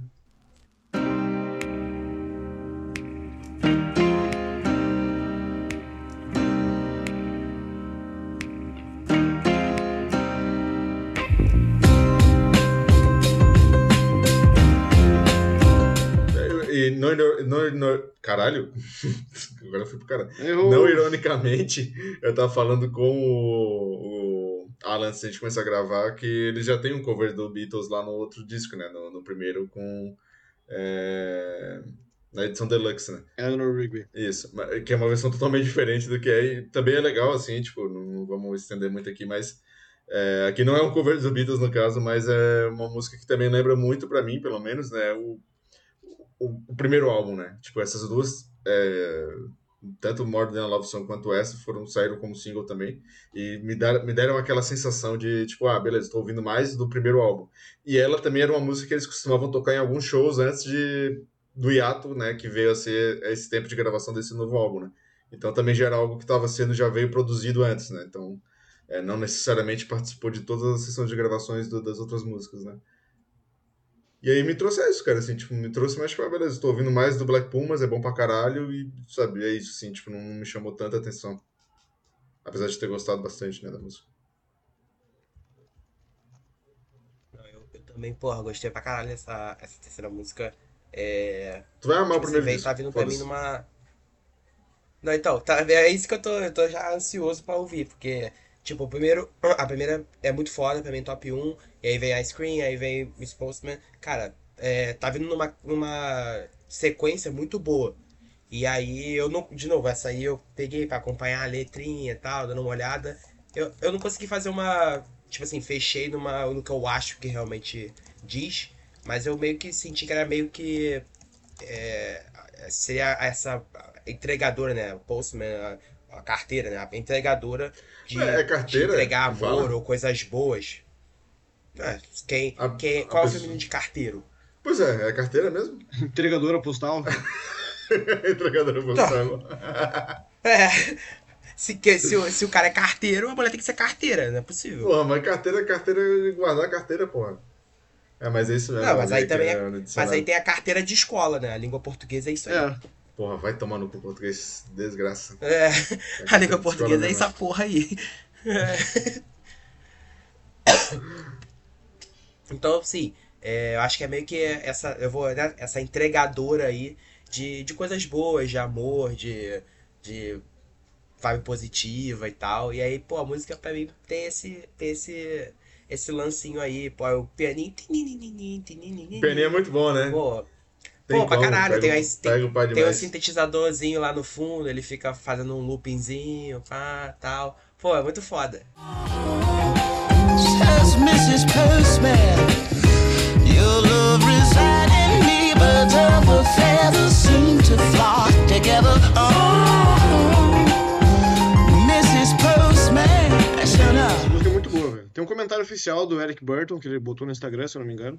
Não, não, não, caralho, agora eu fui pro caralho. Não ironicamente, eu tava falando com o, o Alan antes de a gente começar a gravar que ele já tem um cover do Beatles lá no outro disco, né? No, no primeiro com. é, na edição Deluxe, né? Eleanor Rigby. Isso, que é uma versão totalmente diferente do que é. E também é legal, assim, tipo, não, vamos estender muito aqui, mas. é, aqui não é um cover dos Beatles, no caso, mas é uma música que também lembra muito pra mim, pelo menos, né? O, o, o primeiro álbum, né? Tipo, essas duas. é, tanto More Than a Love Song quanto essa foram saíram como single também e me deram, me deram aquela sensação de tipo ah beleza estou ouvindo mais do primeiro álbum e ela também era uma música que eles costumavam tocar em alguns shows antes de do hiato né que veio a ser esse tempo de gravação desse novo álbum né então também já era algo que estava sendo já veio produzido antes né então é, não necessariamente participou de todas as sessões de gravações do- das outras músicas né e aí me trouxe isso, cara, assim, tipo, me trouxe mais, ah, beleza, tô ouvindo mais do Black Pumas, é bom pra caralho, e, sabe, é isso, assim, tipo, não me chamou tanta atenção. Apesar de ter gostado bastante, né, da música. Não, eu, eu também, porra, gostei pra caralho dessa essa terceira música. É. Tu vai amar o Tipo, primeiro veio, disco, tá vindo pra mim numa. Não, então, tá, é isso que eu tô, eu tô já ansioso pra ouvir, porque, tipo, o primeiro, a primeira é muito foda, pra mim top 1, e aí vem Ice Cream, aí vem Miss Postman, cara, é, tá vindo numa, numa sequência muito boa. E aí eu não, de novo, essa aí eu peguei pra acompanhar a letrinha e tal, dando uma olhada. Eu, eu não consegui fazer uma, tipo assim, fechei numa, no que eu acho que realmente diz, mas eu meio que senti que era meio que é, seria essa entregadora, né? Postman, a, a carteira, né? A entregadora de, É, é carteira de entregar que amor fala? ou coisas boas. É, quem, A- quem, a qual é o pessoa- feminino de carteiro? Pois é, é carteira mesmo? Entregadora postal. Entregadora postal. É. Se, que, se, o- se o cara é carteiro, a mulher tem que ser carteira, não é possível. Porra, mas carteira, carteira, guardar carteira, porra. É, mas é isso mesmo. Não, mas aí também é- Mas aí tem a carteira de escola, né? A língua portuguesa é isso aí. É. Porra, vai tomar no cu português, desgraça. É, a língua portuguesa é essa porra aí. É. Então, sim, é, eu acho que é meio que essa, eu vou, né, essa entregadora aí de, de coisas boas, de amor, de, de vibe positiva e tal. E aí, pô, a música pra mim tem esse, tem esse, esse lancinho aí, pô, é o pianinho. O pianinho é muito bom, né? Pô, Tem pô, pra caralho, pega, tem, aí- tem, pega tem um sintetizadorzinho lá no fundo, ele fica fazendo um loopingzinho, pá, tal. Pô, é muito foda. Says Mrs. Postman, your love reside in me, but other feathers seem to flock together. Oh, Mrs. Postman, shut Essa música é muito boa, velho. Tem um comentário oficial do Eric Burton, que ele botou no Instagram, se eu não me engano,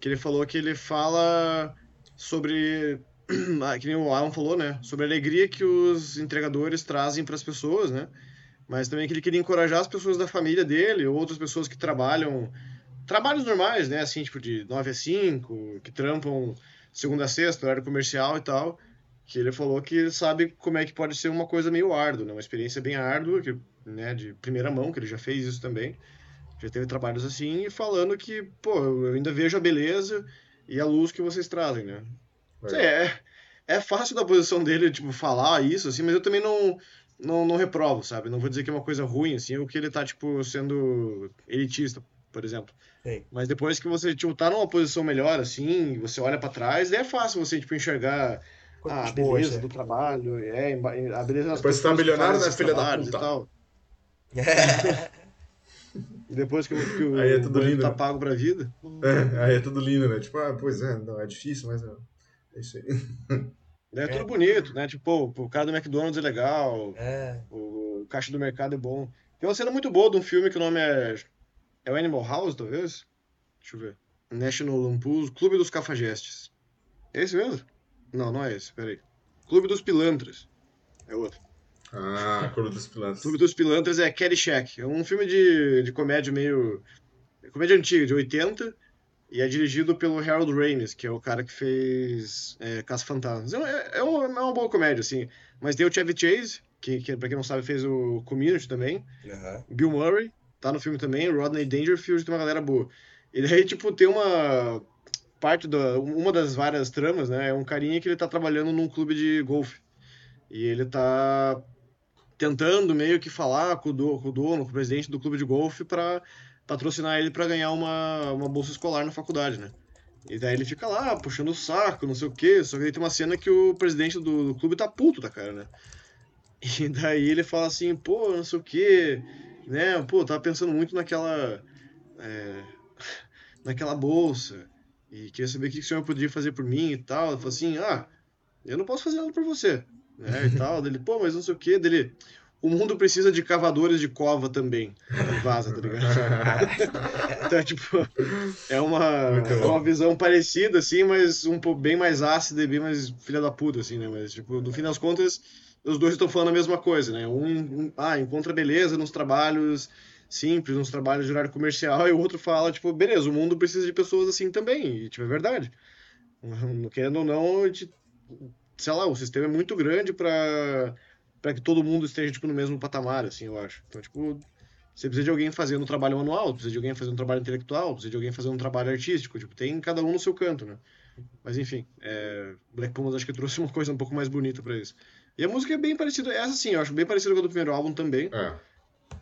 que ele falou que ele fala sobre. ah, que nem o Alan falou, né? Sobre a alegria que os entregadores trazem para as pessoas, né? Mas também que ele queria encorajar as pessoas da família dele, ou outras pessoas que trabalham. Trabalhos normais, né? Assim, tipo de 9 a 5, que trampam segunda a sexta, horário comercial e tal. Que ele falou que sabe como é que pode ser uma coisa meio árdua, né? Uma experiência bem árdua, que, né, de primeira mão, que ele já fez isso também. Já teve trabalhos assim, e falando que, pô, eu ainda vejo a beleza e a luz que vocês trazem, né? Sei, é, é fácil da posição dele, tipo, falar isso, assim, mas eu também não, não, não reprovo, sabe? Não vou dizer que é uma coisa ruim, assim, ou que ele tá, tipo, sendo elitista, por exemplo. Sim. Mas depois que você, tipo, tá numa posição melhor, assim, você olha pra trás, é fácil você, tipo, enxergar Coisas a beleza né? do trabalho, é, a beleza das Depois você tá milionário, né, filha da trabalhos e puta? tal. E depois que, o- que o Aí é tudo boleto lindo, tá né? pago pra vida, É, aí é tudo lindo, né? Tipo, ah, pois é, não, é difícil, mas é, é isso aí. é tudo bonito, né? Tipo, o cara do McDonald's é legal, É. o caixa do mercado é bom. Tem uma cena muito boa de um filme que o nome é. É o Animal House, talvez? Deixa eu ver. National Lampoon's Clube dos Cafajestes. É esse mesmo? Não, não é esse, peraí. Clube dos Pilantras. É outro. Ah, Coro dos Pilantras. Clube dos Pilantras é Caddyshack. É um filme de, de comédia meio. Comédia antiga, de 80. E é dirigido pelo Harold Ramis, que é o cara que fez é, Caça-Fantasmas. É, um- é, é uma, é uma boa comédia, assim. Mas tem o Chevy Chase, que, que, pra quem não sabe, fez o Community também. Aham. Bill Murray, tá no filme também. Rodney Dangerfield, tem uma galera boa. E daí, tipo, tem uma parte da... Uma das várias tramas, né? É um carinha que ele tá trabalhando num clube de golfe. E ele tá tentando meio que falar com o, do, com o dono, com o presidente do clube de golfe pra patrocinar ele pra ganhar uma, uma bolsa escolar na faculdade, né? E daí ele fica lá, puxando o saco, não sei o quê. Só que aí tem uma cena que o presidente do, do clube tá puto da cara, né? E daí ele fala assim, pô, não sei o quê, né? Pô, tava pensando muito naquela. é, naquela bolsa. E queria saber o que o senhor podia fazer por mim e tal. Ele falou assim, ah, eu não posso fazer nada por você. Né? E tal. Dele, pô, mas não sei o quê. Dele. O mundo precisa de cavadores de cova também. Vaza, tá ligado? Então, tipo, é uma, é uma visão parecida, assim, mas um pouco bem mais ácida e bem mais filha da puta, assim, né? Mas, tipo, no fim das contas, os dois estão falando a mesma coisa, né? Um, um- ah, encontra beleza nos trabalhos simples, nos trabalhos de horário comercial, e o outro fala, tipo, beleza, o mundo precisa de pessoas assim também, e, tipo, é verdade. Querendo ou não, a gente- sei lá, o sistema é muito grande pra para que todo mundo esteja, tipo, no mesmo patamar, assim, eu acho. Então, tipo, você precisa de alguém fazendo um trabalho manual, precisa de alguém fazendo um trabalho intelectual, precisa de alguém fazendo um trabalho artístico, tipo, tem cada um no seu canto, né? Mas enfim, é, Black Pumas acho que trouxe uma coisa um pouco mais bonita pra isso. E a música é bem parecida, essa sim, eu acho bem parecida com a do primeiro álbum também.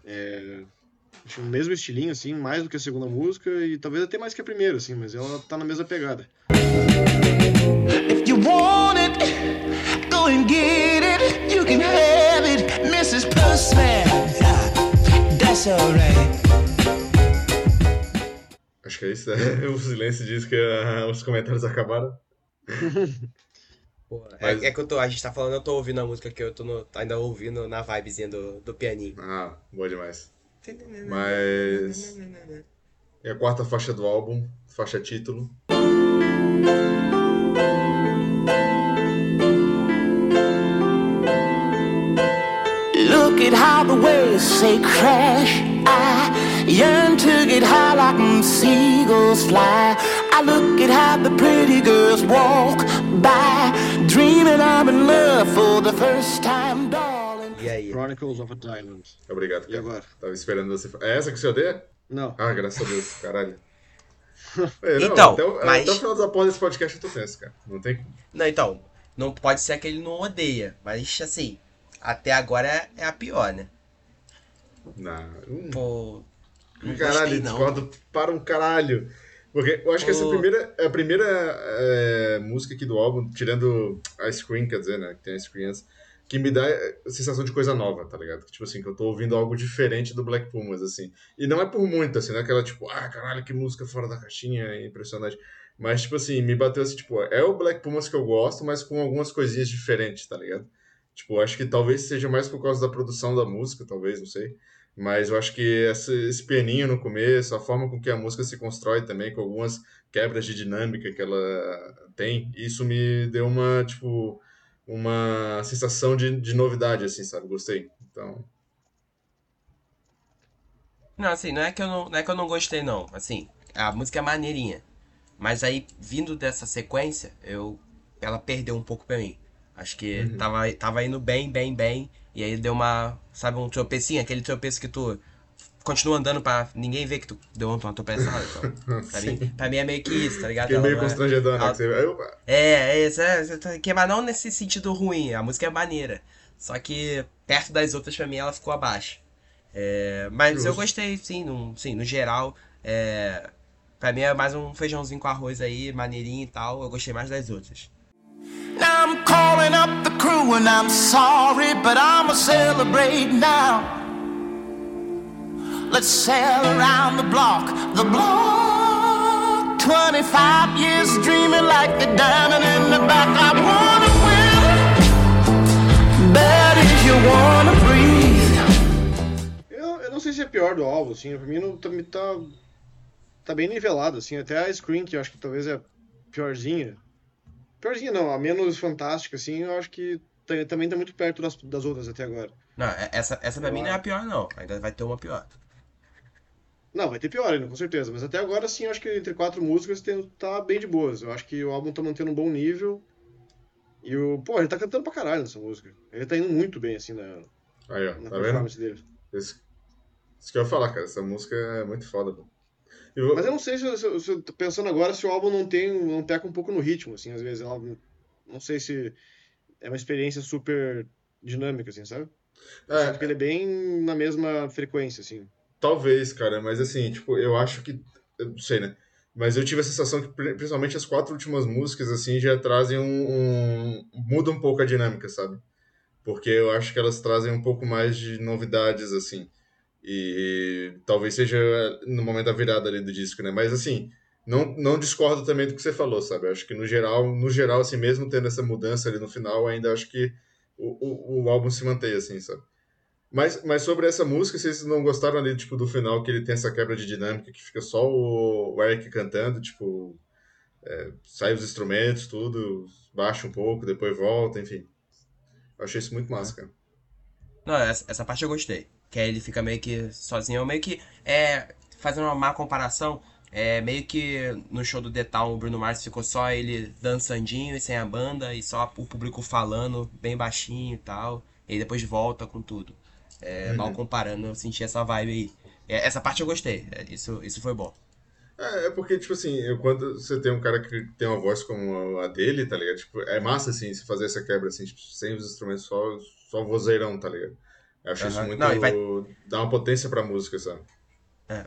É. Acho o mesmo estilinho, assim, mais do que a segunda música, e talvez até mais que a primeira, assim, mas ela tá na mesma pegada. If you want it, go and get it. You can have it, Mrs. Postman. That's alright. Acho que é isso, né? O silêncio diz que ah, os comentários acabaram. Pô, é, Mas- é que eu tô, a gente tá falando, eu tô ouvindo a música que eu tô no- ainda ouvindo na vibezinha do, do pianinho. Ah, boa demais. Mas. E a quarta faixa do álbum, faixa título. Look at how the waves say crash. I yearn to get high like seagulls fly. I look at how the pretty girls walk by, dreaming I'm in love for the first time, darling. E aí? Chronicles of a Diamond. Obrigado, E cara. agora? Tava esperando você. É essa que você odeia? Não. Ah, graças a Deus, caralho. É, não, Então, até, o- mas- até o final da porra desse podcast eu tô tenso, cara. Não tem como. Não, então, não pode ser que ele não odeia, mas assim, até agora é- a pior, né? Não. Hum, Pô. Não caralho, gostei, não. discordo para um caralho. Porque eu acho que essa é a primeira, a primeira é, música aqui do álbum, tirando a Screen, quer dizer, né? Que tem a Screen antes, que me dá a sensação de coisa nova, tá ligado? Tipo assim, que eu tô ouvindo algo diferente do Black Pumas, assim. E não é por muito, assim, não é aquela tipo, ah, caralho, que música fora da caixinha, é impressionante. Mas, tipo assim, me bateu assim, tipo, é o Black Pumas que eu gosto, mas com algumas coisinhas diferentes, tá ligado? Tipo, acho que talvez seja mais por causa da produção da música, talvez, não sei. Mas eu acho que esse pianinho no começo, a forma com que a música se constrói também, com algumas quebras de dinâmica que ela tem, isso me deu uma, tipo, uma sensação de, de novidade, assim, sabe? Gostei. Então, Não, assim, não é que eu não, não é que eu não gostei, não. Assim, a música é maneirinha. Mas aí, vindo dessa sequência, eu. Ela perdeu um pouco pra mim. Acho que tava, tava indo bem, bem, bem. E aí deu uma. Sabe, um tropecinho, aquele tropeço que tu continua andando pra ninguém ver que tu deu uma tropeçada. Então, pra, mim, pra mim é meio que isso, tá ligado? fiquei Ela meio é- constrangedor, né? ela- que você- eu- É, é isso, é, tá- que- mas não nesse sentido ruim, a música é maneira. Só que perto das outras, pra mim, ela ficou abaixo. É, mas eu Justo. gostei, sim, no, sim, no geral. É, pra mim é mais um feijãozinho com arroz aí, maneirinho e tal. Eu gostei mais das outras. Now I'm calling up the crew and I'm sorry, but I'ma celebrate now. Let's sail around the block, the block. 25 years dreaming like a diamond in the back. I wanna win. Bet if you wanna breathe. Eu, eu não sei se é pior do álbum, assim, pra mim não, tá, tá, tá bem nivelado, assim, até a Screen, que eu acho que talvez é piorzinha. Piorzinha não, a menos fantástica, assim, eu acho que também tá muito perto das, das outras até agora. Não, é- essa, essa pra mim não é a pior, não. Ainda vai ter uma pior. Não, vai ter pior ainda, com certeza, mas até agora, sim, eu acho que entre quatro músicas tem, tá bem de boas. Eu acho que o álbum tá mantendo um bom nível. E o. Pô, ele tá cantando pra caralho nessa música. Ele tá indo muito bem, assim, na, Aí, ó, na tá vendo? performance dele. Isso, isso que eu ia falar, cara. Essa música é muito foda, pô. E vo- Mas eu não sei se, eu- se, eu- se eu tô pensando agora se o álbum não tem. não peca um pouco no ritmo, assim, às vezes. Ela, não sei se é uma experiência super dinâmica, assim, sabe? Eu É, sinto que ele é bem na mesma frequência, assim. Talvez, cara, mas assim, tipo, eu acho que. Eu não sei, né? Mas eu tive a sensação que, pri- principalmente as quatro últimas músicas, assim, já trazem um. um muda um pouco a dinâmica, sabe? Porque eu acho que elas trazem um pouco mais de novidades, assim. E talvez seja no momento da virada ali do disco, né? Mas assim, não, não discordo também do que você falou, sabe? Eu acho que no geral, no geral, assim, mesmo tendo essa mudança ali no final, ainda acho que o, o, o álbum se mantém, assim, sabe? Mas, mas sobre essa música, vocês não gostaram ali, tipo, do final, que ele tem essa quebra de dinâmica, que fica só o, o Eric cantando, tipo, é, sai os instrumentos, tudo, baixa um pouco, depois volta, enfim. Eu achei isso muito massa, cara. Não, essa, essa parte eu gostei. Que aí ele fica meio que sozinho. Meio que. É. Fazendo uma má comparação. É meio que no show do The Town o Bruno Mars ficou só ele dançandinho e sem a banda. E só o público falando bem baixinho e tal. E depois volta com tudo. É, Mal comparando, eu senti essa vibe aí. É, essa parte eu gostei. é, Isso, isso foi bom. É, é porque, tipo assim, eu, quando você tem um cara que tem uma voz como a dele, tá ligado? Tipo, é massa, assim, se fazer essa quebra, assim, tipo, sem os instrumentos, só, só vozeirão, tá ligado? Eu acho isso Aham. muito... Não, vai- dá uma potência pra música, sabe?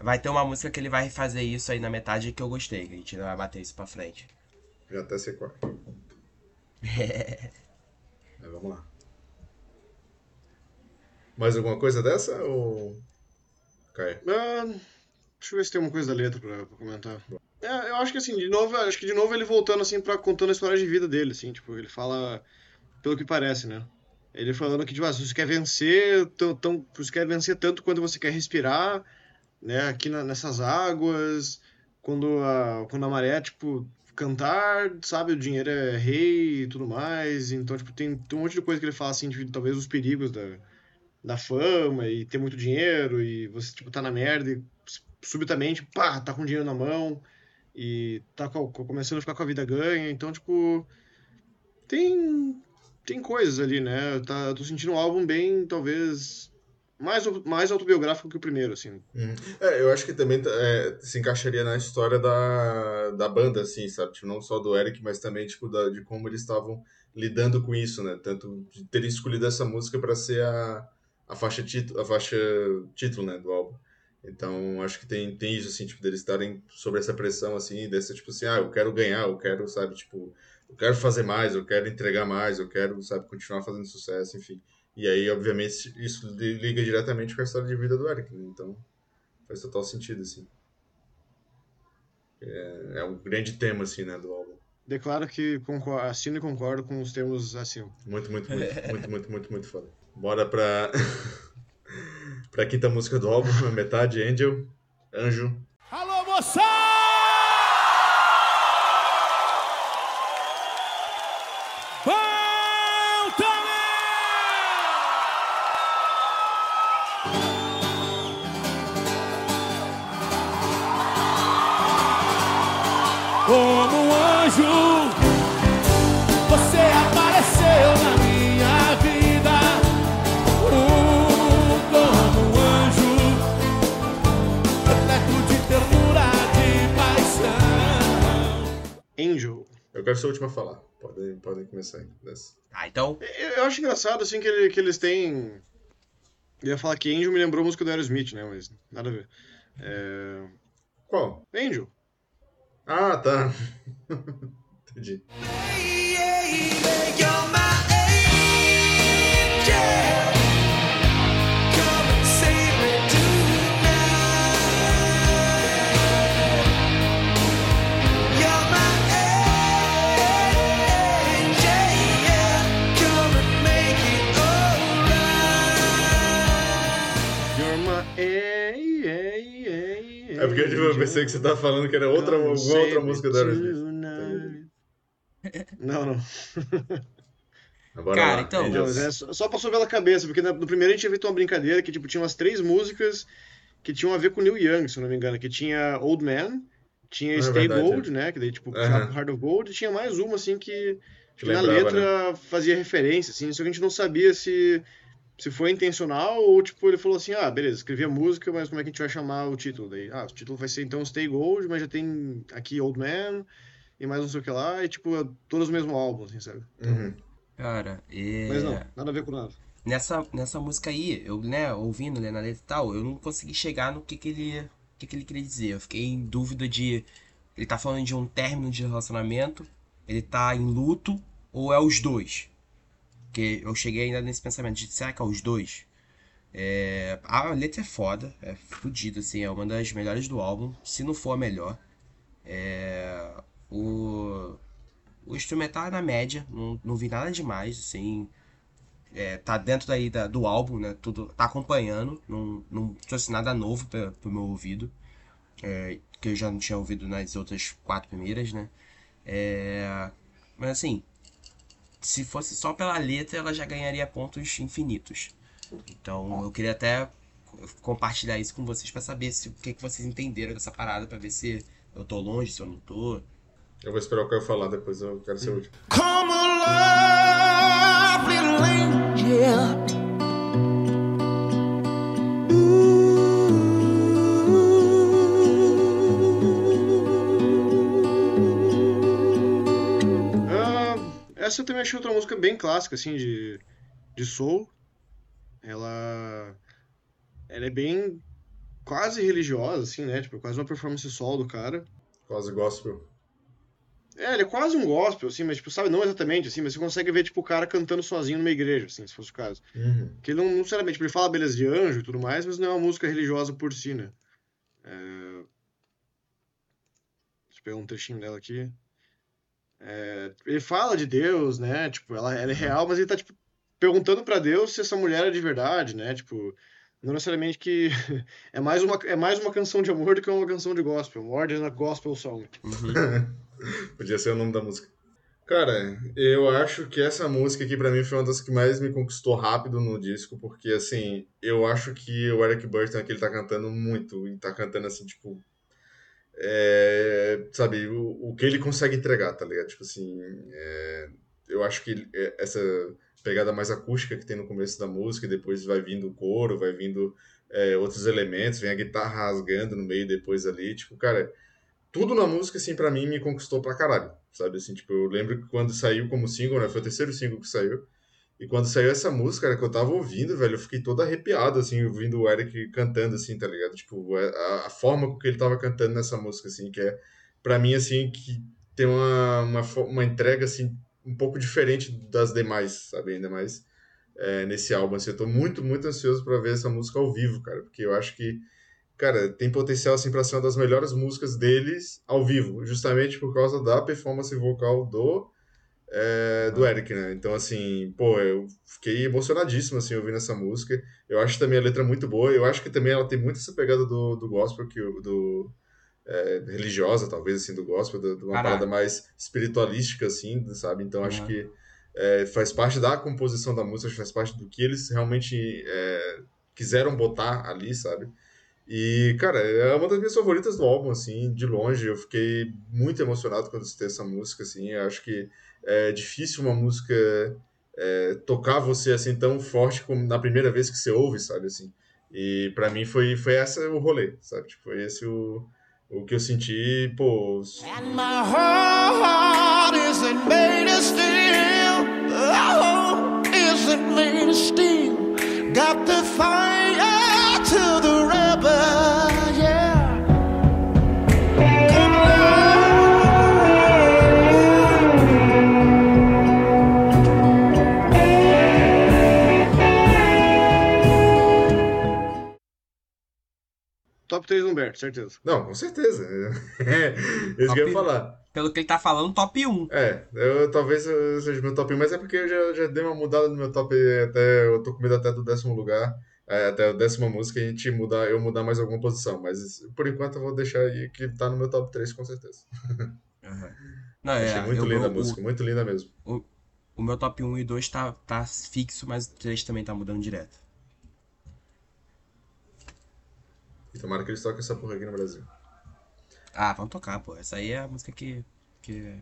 Vai ter uma música que ele vai fazer isso aí na metade que eu gostei. Que a gente não vai bater isso pra frente. Já até sei qual. é, vamos lá. Mais alguma coisa dessa, ou... Cai. Ah, deixa eu ver se tem uma coisa da letra pra, pra comentar. É, eu acho que assim, de novo, acho que de novo ele voltando assim para contando a história de vida dele, assim, tipo, ele fala pelo que parece, né? Ele falando que tipo, ah, se você quer vencer, tão, tão, você quer vencer tanto quanto você quer respirar, né, aqui na- nessas águas, quando a quando a maré, tipo, cantar, sabe, o dinheiro é rei e tudo mais. Então, tipo, tem, tem um monte de coisa que ele fala assim, de, talvez os perigos da da fama e ter muito dinheiro e você, tipo, tá na merda e subitamente, pá, tá com dinheiro na mão e tá co- co- começando a ficar com a vida ganha. Então, tipo, tem tem coisas ali, né? Tá, tô sentindo um álbum bem, talvez, mais, mais autobiográfico que o primeiro, assim. Uhum. É, eu acho que também é, se encaixaria na história da, da banda, assim, sabe? Tipo, não só do Eric, mas também, tipo, da, de como eles estavam lidando com isso, né? Tanto de terem escolhido essa música para ser a, a faixa título, a faixa título, né, do álbum. Então, acho que tem, tem isso, assim, tipo, deles estarem sobre essa pressão, assim, desse, tipo assim, ah, eu quero ganhar, eu quero, sabe, tipo, eu quero fazer mais, eu quero entregar mais, eu quero, sabe, continuar fazendo sucesso, enfim. E aí, obviamente, isso li- liga diretamente com a história de vida do Eric, né? Então, faz total sentido, assim. É, é um grande tema, assim, né, do álbum. Declaro que concor- assino e concordo com os termos acima. Muito, muito, muito, muito, muito, muito, muito foda. Bora pra... pra quinta música do álbum, metade, Angel, Anjo. Alô, moça! Quero ser o último a falar. Podem, podem começar aí. Dessa. Tá, então. Eu eu acho engraçado, assim, que, ele- que eles têm. Eu ia falar que Angel me lembrou a música do Aerosmith, né? Mas nada a ver. É... Qual? Angel. Ah, tá. Entendi. You're my É porque tipo, eu pensei que você tava falando que era outra, alguma outra música do Aerosmith. Não, não. Agora Cara, lá, então- Não, é só, passou pela cabeça, porque no primeiro a gente tinha feito uma brincadeira que tipo, tinha umas três músicas que tinham a ver com Neil Young, se não me engano, que tinha Old Man, tinha Ah, é Stay verdade, Gold, né, que daí tipo, Aham. Heart of Gold, e tinha mais uma assim que, Que que na lembrava, letra fazia referência, assim, só que a gente não sabia se se foi intencional ou tipo ele falou assim, ah, beleza, escrevi a música, mas como é que a gente vai chamar o título? Daí, ah, o título vai ser então Stay Gold, mas já tem aqui Old Man e mais não sei o que lá, e tipo, é todos o mesmo álbum, assim, sabe? Uhum. Cara, é... Mas não, nada a ver com nada. nessa, nessa música aí, eu, né, ouvindo, né, na letra e tal, eu não consegui chegar no que que ele, o que que ele queria dizer. Eu fiquei em dúvida de, ele tá falando de um término de relacionamento, ele tá em luto, ou é os dois? Porque eu cheguei ainda nesse pensamento de, será que é os dois? É, a letra é foda, é fodida, assim, é uma das melhores do álbum, se não for a melhor. É, o, o instrumental é na média, não, não vi nada demais, assim, é, tá dentro daí da- do álbum, né? Tudo tá acompanhando, não, não trouxe nada novo pra, pro meu ouvido, é, que eu já não tinha ouvido nas outras quatro primeiras, né? É, mas assim, se fosse só pela letra, ela já ganharia pontos infinitos. Então eu queria até compartilhar isso com vocês pra saber se, o que, que vocês entenderam dessa parada, pra ver se eu tô longe, se eu não tô. Eu vou esperar o que eu falar, depois eu quero ser o último. Come alive, little angel. Essa eu também achei outra música bem clássica, assim, de, de soul. Ela, ela é bem quase religiosa, assim, né? Tipo, quase uma performance solo do cara. Quase gospel. É, ele é quase um gospel, assim, mas, tipo, sabe, não exatamente, assim, mas você consegue ver, tipo, o cara cantando sozinho numa igreja, assim, se fosse o caso. Uhum. Que ele não, não necessariamente, tipo, ele fala beleza de anjo e tudo mais, mas não é uma música religiosa por si, né? É... Deixa eu pegar um trechinho dela aqui. É, Ele fala de Deus, né? Tipo, ela, ela é real, mas ele tá, tipo, perguntando pra Deus se essa mulher é de verdade, né? Tipo, não necessariamente que... É mais uma, é mais uma canção de amor do que uma canção de gospel. More than a gospel song. Podia ser o nome da música. Cara, eu acho que essa música aqui pra mim foi uma das que mais me conquistou rápido no disco, porque assim, eu acho que o Eric Burton aqui ele tá cantando muito, e tá cantando assim, tipo. É, sabe, o, o que ele consegue entregar, tá ligado? Tipo assim, é, eu acho que é, essa pegada mais acústica que tem no começo da música, e depois vai vindo o coro, vai vindo é, outros elementos, vem a guitarra rasgando no meio depois ali, tipo, cara, tudo na música, assim, pra mim, me conquistou pra caralho, sabe, assim, tipo, eu lembro que quando saiu como single, né, foi o terceiro single que saiu, e quando saiu essa música, cara, que eu tava ouvindo, velho, eu fiquei todo arrepiado, assim, ouvindo o Eric cantando, assim, tá ligado? Tipo, a, a forma com que ele tava cantando nessa música, assim, que é, pra mim, assim, que tem uma, uma, uma entrega, assim, um pouco diferente das demais, sabe? Ainda mais é, nesse álbum, assim. Eu tô muito, muito ansioso pra ver essa música ao vivo, cara, porque eu acho que, cara, tem potencial, assim, pra ser uma das melhores músicas deles ao vivo, justamente por causa da performance vocal do é, do Eric, né? Então, assim, pô, eu fiquei emocionadíssimo, assim, ouvindo essa música. Eu acho também a letra muito boa. Eu acho que também ela tem muito essa pegada do, do gospel, que, do, é, religiosa, talvez, assim, do gospel, do- de uma Caraca. parada mais espiritualística, assim, sabe? Então, acho Uhum. que é, faz parte da composição da música, acho faz parte do que eles realmente é, quiseram botar ali, sabe? E, cara, é uma das minhas favoritas do álbum, assim, de longe. Eu fiquei muito emocionado quando escutei essa música, assim. Eu acho que é difícil uma música é, tocar você, assim, tão forte como na primeira vez que você ouve, sabe, assim. E pra mim foi, foi essa o rolê, sabe? Tipo, foi esse o, o que eu senti, pô... And my heart isn't made of steel. Oh, isn't made of steel. Got the Top 3 do Humberto, certeza. Não, com certeza. É, isso que eu ia falar. Pelo que ele tá falando, top 1. É, eu talvez eu seja meu top 1, mas é porque eu já, já dei uma mudada no meu top até. Eu tô com medo até do décimo lugar, é, até a décima música, e a gente mudar, eu mudar mais alguma posição. Mas por enquanto eu vou deixar aí que tá no meu top 3, com certeza. Não, Achei é, muito eu- linda a o- música, muito linda mesmo. O meu top 1 e 2 tá, tá fixo, mas o 3 também tá mudando direto. E tomara que eles toquem essa porra aqui no Brasil. Ah, vamos tocar, pô. Essa aí é a música que, que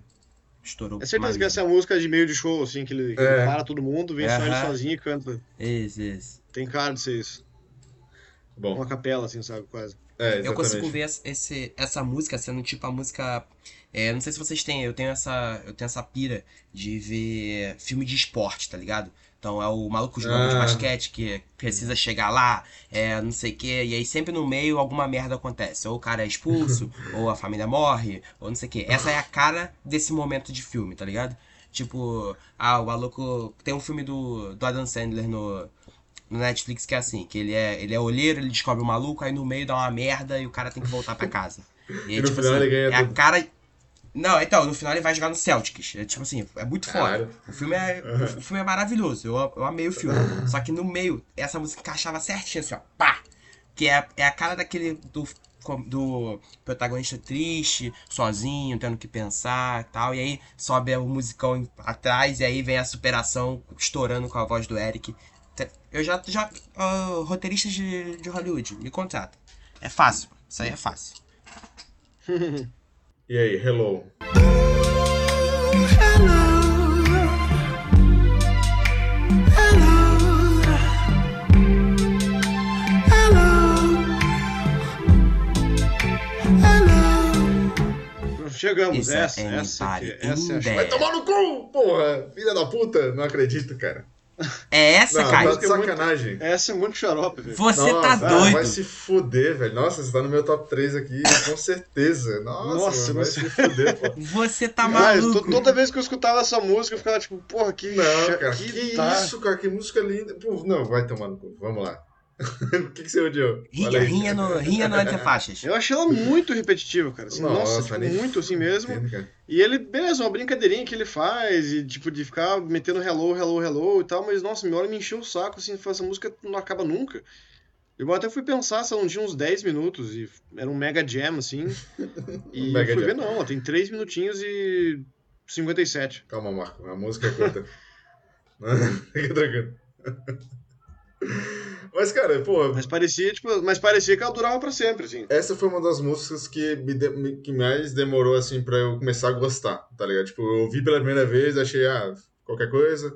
estourou. É certeza mais que essa é a música de meio de show, assim, que ele, que ele É. para todo mundo, vem só ele sozinho e canta. Isso, isso. Tem cara de ser isso. Bom, Uma capela, assim, sabe, quase. é. Eu consigo ver esse, essa música sendo tipo a música. É, não sei se vocês têm, eu tenho essa. Eu tenho essa pira de ver filme de esporte, tá ligado? Então é o maluco jogando de Ah. basquete que precisa chegar lá, é não sei o quê, e aí sempre no meio alguma merda acontece. Ou o cara é expulso, ou a família morre, ou não sei o quê. Essa é a cara desse momento de filme, tá ligado? Tipo, ah, o maluco. Tem um filme do, do Adam Sandler no, no Netflix que é assim, que ele é, ele é olheiro, ele descobre o maluco, aí no meio dá uma merda e o cara tem que voltar pra casa. E, aí, E tipo final assim, é a tudo. cara. Não, então, no final ele vai jogar no Celtics. É tipo assim, é muito foda. O filme é, o filme é maravilhoso. Eu, eu amei o filme. Só que no meio, essa música encaixava certinho, assim, ó. Pá! Que é, é a cara daquele. Do, do protagonista triste, sozinho, tendo que pensar e tal. E aí sobe o musicão atrás e aí vem a superação estourando com a voz do Eric. Eu já. já ah, roteiristas de, de Hollywood, me contratam. É fácil. Isso aí é fácil. E aí, hello. Chegamos, é essa, essa, Anybody aqui, essa é a in chave. Vai tomar no cu, porra! Filha da puta! Não acredito, cara. É essa, Não, Caio? tá de sacanagem. Essa é muito xarope, velho. Você Nossa, tá ah, doido. Vai se fuder, velho. Nossa, você tá no meu top 3 aqui, com certeza. Nossa, Nossa, mano, vai você- se fuder, pô. Você tá maluco. to- toda vez que eu escutava essa música, eu ficava tipo, porra, que Não, cara, que, que tá. isso, cara, que música linda. Pô, não, vai tomar no cu. Vamos lá. o que, que você odiou? Rinha, aí. rinha no, rinha no Entre Faixas. Eu achei ela muito repetitiva, cara. Assim, nossa, tipo, nem muito assim mesmo. cara. E ele, beleza, uma brincadeirinha que ele faz, e tipo, de ficar metendo hello, hello, hello e tal, mas nossa, minha hora me encheu o saco, assim, essa música não acaba nunca. Eu até fui pensar se ela não tinha uns 10 minutos, e era um mega jam, assim. E Mega fui jam. ver, não, ela tem 3 minutinhos e 57. Calma, Marco. A música é curta. Fica tranquilo. Mas, cara, pô, Mas parecia, tipo, mas parecia que ela durava pra sempre, assim. essa foi uma das músicas que, me de- que mais demorou, assim, pra eu começar a gostar, tá ligado? Tipo, eu ouvi pela primeira vez, achei, ah, qualquer coisa.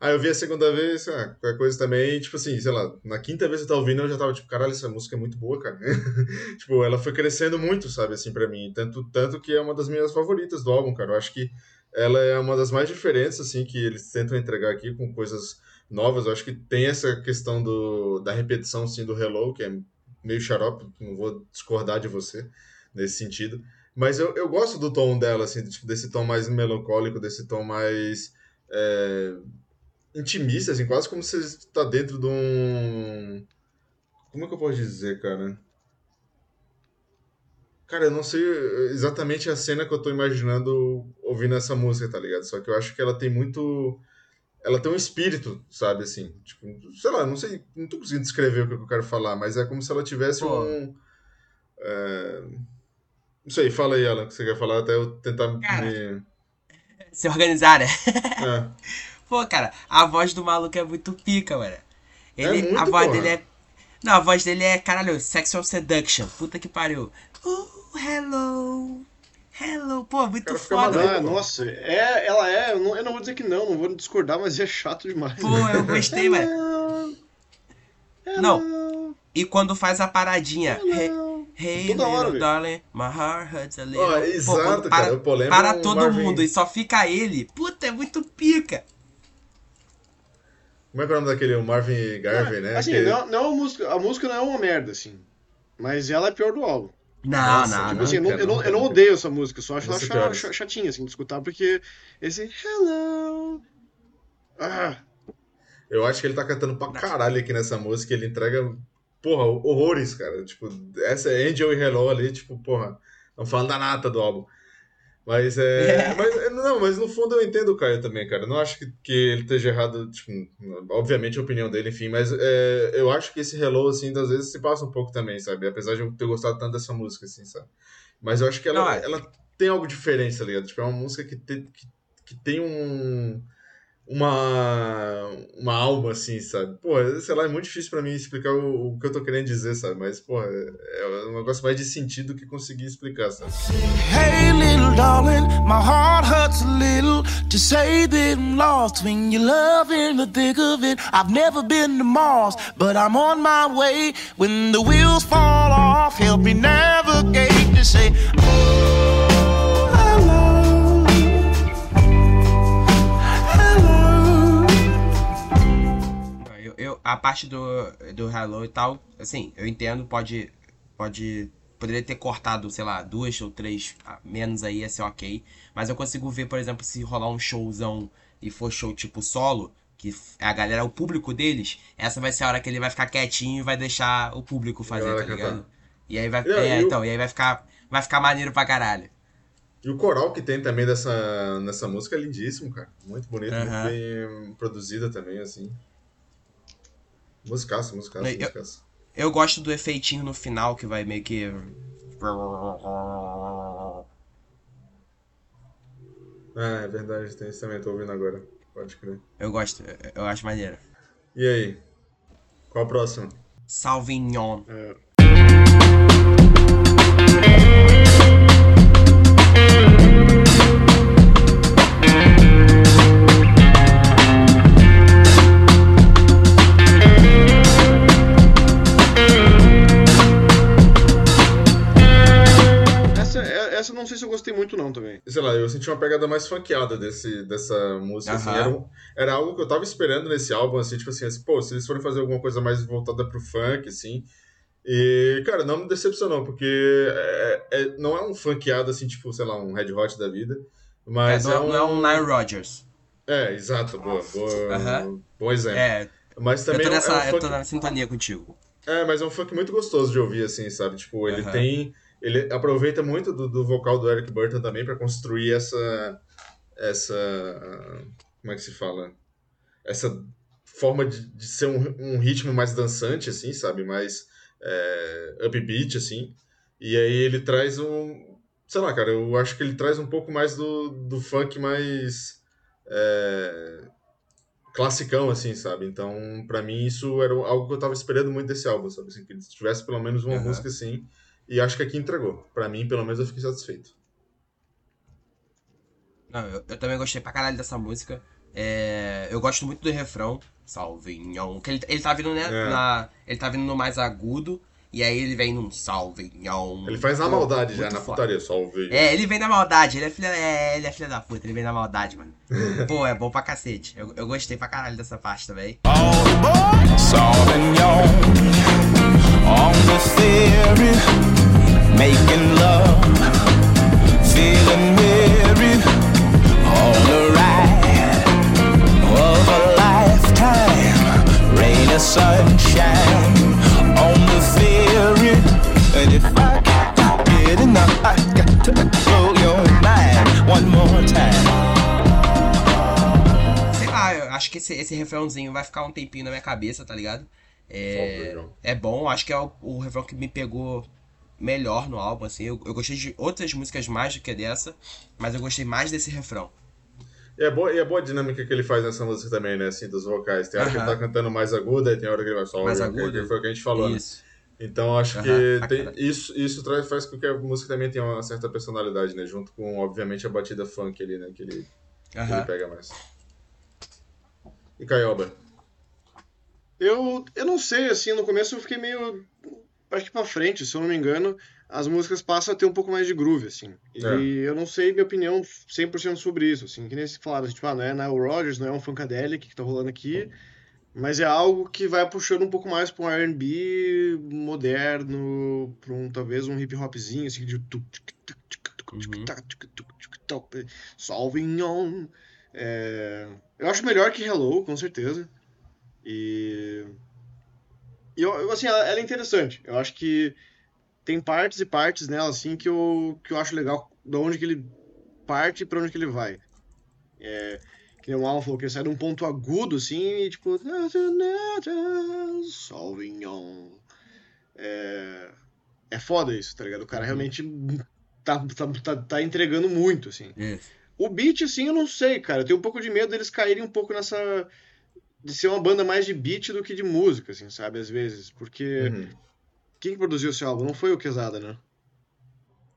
Aí eu vi a segunda vez, ah, qualquer coisa também, tipo assim, sei lá, na quinta vez que eu tava ouvindo, eu já tava tipo, caralho, essa música é muito boa, cara. tipo, ela foi crescendo muito, sabe, assim, pra mim. Tanto, tanto que é uma das minhas favoritas do álbum, cara. Eu acho que ela é uma das mais diferentes, assim, que eles tentam entregar aqui com coisas novas. Eu acho que tem essa questão do, da repetição, assim, do Hello, que é meio xarope, não vou discordar de você nesse sentido. Mas eu, eu gosto do tom dela, assim, tipo, desse tom mais melancólico, desse tom mais é, intimista, assim, quase como se você está dentro de um... Como é que eu posso dizer, cara? Cara, eu não sei exatamente a cena que eu tô imaginando ouvindo essa música, tá ligado? Só que eu acho que ela tem muito. Ela tem um espírito, sabe, assim. Tipo, sei lá, não sei, não tô conseguindo descrever o que eu quero falar, mas é como se ela tivesse Pô. um. é, Não sei, fala aí, Alan, o que você quer falar, até eu tentar Cara. me. Se organizar, né? É. Pô, cara, a voz do maluco é muito pica, mano. Ele, muito, a voz porra. dele é. Não, a voz dele é, caralho, Sexual Seduction. Puta que pariu. Oh, hello. Hello. Pô, muito Cara, foda. maluco. Ah, nossa, é, ela é, eu não, eu não vou dizer que não, não vou discordar, mas é chato demais. Pô, eu gostei, mano. Não. E quando faz a paradinha. Hey, hey Toda hora, little velho. darling, my heart hurts a little. Pô, exato, quando cara, para, pô, lembra para um todo Marvin- mundo e só fica ele. Puta, é muito pica. Como é que é o nome daquele? O Marvin Garvey, né? Assim, Que- não, não é uma música, a música não é uma merda, assim. Mas ela é pior do álbum. Não, Nossa, não, Tipo não. assim, eu não, eu não, eu não odeio essa música, só acho ela cha- chatinha, assim, de escutar, porque esse hello. Ah, Eu acho que ele tá cantando pra caralho aqui nessa música. Ele entrega, porra, horrores, cara. Tipo, essa é Angel e Hello ali, tipo, porra, não falando da nata do álbum. Mas é. mas, não, mas no fundo eu entendo o Caio também, cara. Eu não acho que, que ele esteja errado, tipo, obviamente a opinião dele, enfim, mas é, eu acho que esse Hello, assim, às vezes se passa um pouco também, sabe? Apesar de eu ter gostado tanto dessa música, assim, sabe? Mas eu acho que ela, Não, é- ela tem algo diferente, tá ligado? Tipo, é uma música que tem, que, que tem um uma, uma alma, assim, sabe? Pô, sei lá, é muito difícil pra mim explicar o, o que eu tô querendo dizer, sabe? Mas, pô, é, é um negócio mais de sentido que conseguir explicar, sabe? Hey, little darling, my heart hurts a little to say that I'm lost when you're loving the thick of it. I've never been to Mars, but I'm on my way. When the wheels fall off, help me navigate to say, oh, a parte do, do Hello e tal, assim, eu entendo, pode. Pode. Poderia ter cortado, sei lá, duas ou três menos aí, ia ser ok. Mas eu consigo ver, por exemplo, se rolar um showzão e for show tipo solo, que a galera, o público deles, essa vai ser a hora que ele vai ficar quietinho e vai deixar o público fazer, tá ligado? cantar. E aí vai. É, e o- então, e aí vai ficar. Vai ficar maneiro pra caralho. E o coral que tem também dessa, nessa música é lindíssimo, cara. Muito bonito, Aham. muito bem produzida também, assim. Musicaça, musicaça, Eu- musicaça. Eu gosto do efeitinho no final que vai meio que. Ah, é verdade, tem isso também, tô ouvindo agora. Pode crer. Eu gosto, eu acho maneiro. E aí? Qual a próxima? Salvignon. é, essa, é- eu não sei se eu gostei muito, não, também. Sei lá, eu senti uma pegada mais funkeada desse, dessa música, assim. Aham. Era, um- era algo que eu tava esperando nesse álbum, assim, tipo assim, assim, pô, se eles forem fazer alguma coisa mais voltada pro funk, assim. E, cara, não me decepcionou, porque é, é- não é um funkeado, assim, tipo, sei lá, um Red Hot da vida. É, Mas não, é, é- um... não é um Nile Rodgers. É, exato, boa, boa, bom exemplo. É, Mas eu também tô, é um- nessa, é um eu funk... tô na sintonia contigo. É, mas é um funk muito gostoso de ouvir, assim, sabe? Tipo, ele tem. Ele aproveita muito do, do vocal do Eric Burton também pra construir essa. Essa. Como é que se fala? Essa forma de, de ser um, um ritmo mais dançante, assim, sabe? Mais é, upbeat, assim. E aí ele traz um. Sei lá, cara, eu acho que ele traz um pouco mais do, do funk mais. É, classicão, assim, sabe? Então, pra mim, isso era algo que eu tava esperando muito desse álbum, sabe? Assim, que ele tivesse pelo menos uma Aham. música assim. E acho que aqui entregou. Pra mim, pelo menos, eu fiquei satisfeito. Não, eu, eu também gostei pra caralho dessa música. É, eu gosto muito do refrão, Salvinhão. Que ele, ele tá vindo, né? É. Na, ele tá vindo no mais agudo. E aí ele vem num Salvinhão. Ele faz na maldade já, muito na foda. putaria, ouvir. É, ele vem na maldade, ele é filha, é, ele é filha da puta, ele vem na maldade, mano. Pô, é bom pra cacete. Eu, eu gostei pra caralho dessa parte também. Sauvignon on the theory, making love, feeling weary, on the ride of a lifetime, rain or sunshine, on the theory, and if I can't get enough, I got to blow your mind one more time. Sei lá, eu acho que esse, esse refrãozinho vai ficar um tempinho na minha cabeça, tá ligado? É, é bom, acho que é o, o refrão que me pegou melhor no álbum, assim. Eu, eu gostei de outras músicas mais do que dessa, mas eu gostei mais desse refrão. E é, boa, e é boa a dinâmica que ele faz nessa música também, né? Assim, dos vocais. Tem hora que ele tá cantando mais aguda e tem hora que ele vai só. Mais que- agudo. Que foi o que a gente falou, né? Isso. Então acho que tem- isso, isso traz, faz com que a música também tenha uma certa personalidade, né? Junto com, obviamente, a batida funk ali, né? Que ele, que ele pega mais. E Caioba? Eu, eu não sei, assim, no começo eu fiquei meio. Acho que pra frente, se eu não me engano, as músicas passam a ter um pouco mais de groove, assim. E É. eu não sei minha opinião 100% sobre isso, assim. Que nem se falaram, tipo, ah, não é Nile Rodgers, não é um Funkadelic que tá rolando aqui, mas é algo que vai puxando um pouco mais pra um R&B moderno, pra um, talvez, um hip hopzinho, assim, de... Uhum. toc, Sauvignon. É, Eu acho melhor que Hello, com certeza. E... E eu, eu, assim, ela, ela é interessante. Eu acho que tem partes e partes nela, assim, que eu, que eu acho legal de onde que ele parte e pra onde que ele vai. É, que nem o Alan falou, que ele sai de um ponto agudo, assim, e tipo... Sauvignon. É, é foda isso, tá ligado? O cara realmente tá, tá, tá, tá entregando muito, assim. Isso. O beat, assim, eu não sei, cara. Eu tenho um pouco de medo deles caírem um pouco nessa de ser uma banda mais de beat do que de música, assim, sabe? Às vezes, porque uhum. quem produziu esse álbum? Não foi o Quesada, né?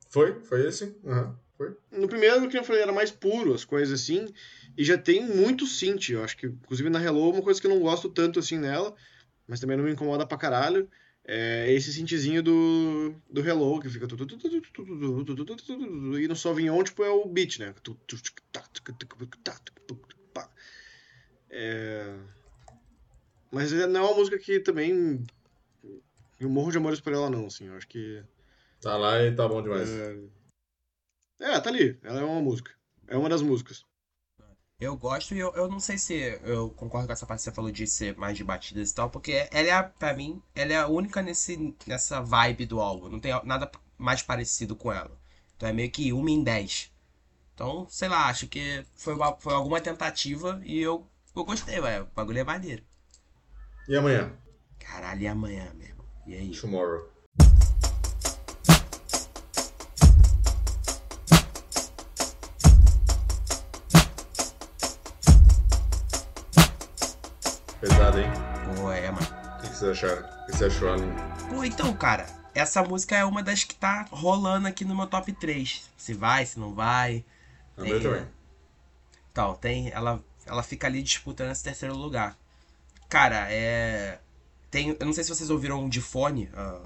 Foi, foi esse. Uhum. Foi. No primeiro, que eu falei, era mais puro, as coisas assim, e já tem muito synth, eu acho que, inclusive na Hello, uma coisa que eu não gosto tanto, assim, nela, mas também não me incomoda pra caralho, é esse synthzinho do, do Hello, que fica... E no Sauvignon, tipo, é o beat, né? É... Mas não é uma música que também. Eu morro de amores por ela, não, assim. Eu acho que. Tá lá e tá bom demais. É, é, tá ali. Ela é uma música. É uma das músicas. Eu gosto e eu, eu não sei se eu concordo com essa parte que você falou de ser mais de batidas e tal, porque ela é, a- pra mim, ela é a única nesse, nessa vibe do álbum. Não tem nada mais parecido com ela. Então é meio que uma em dez. Então, sei lá, acho que foi, uma- foi alguma tentativa e eu, eu gostei, velho. O bagulho é maneiro. E amanhã? Caralho, e amanhã, meu irmão? E aí? Tomorrow. Pesado, hein? Pô, é, mano. O que que vocês acharam? O que você achou, Alan? Pô, então, cara, essa música é uma das que tá rolando aqui no meu top 3. Se vai, se não vai. Tem, também. Então, tem. Ela, ela fica ali disputando esse terceiro lugar. Cara, é. Tem. Eu não sei se vocês ouviram de fone. ah,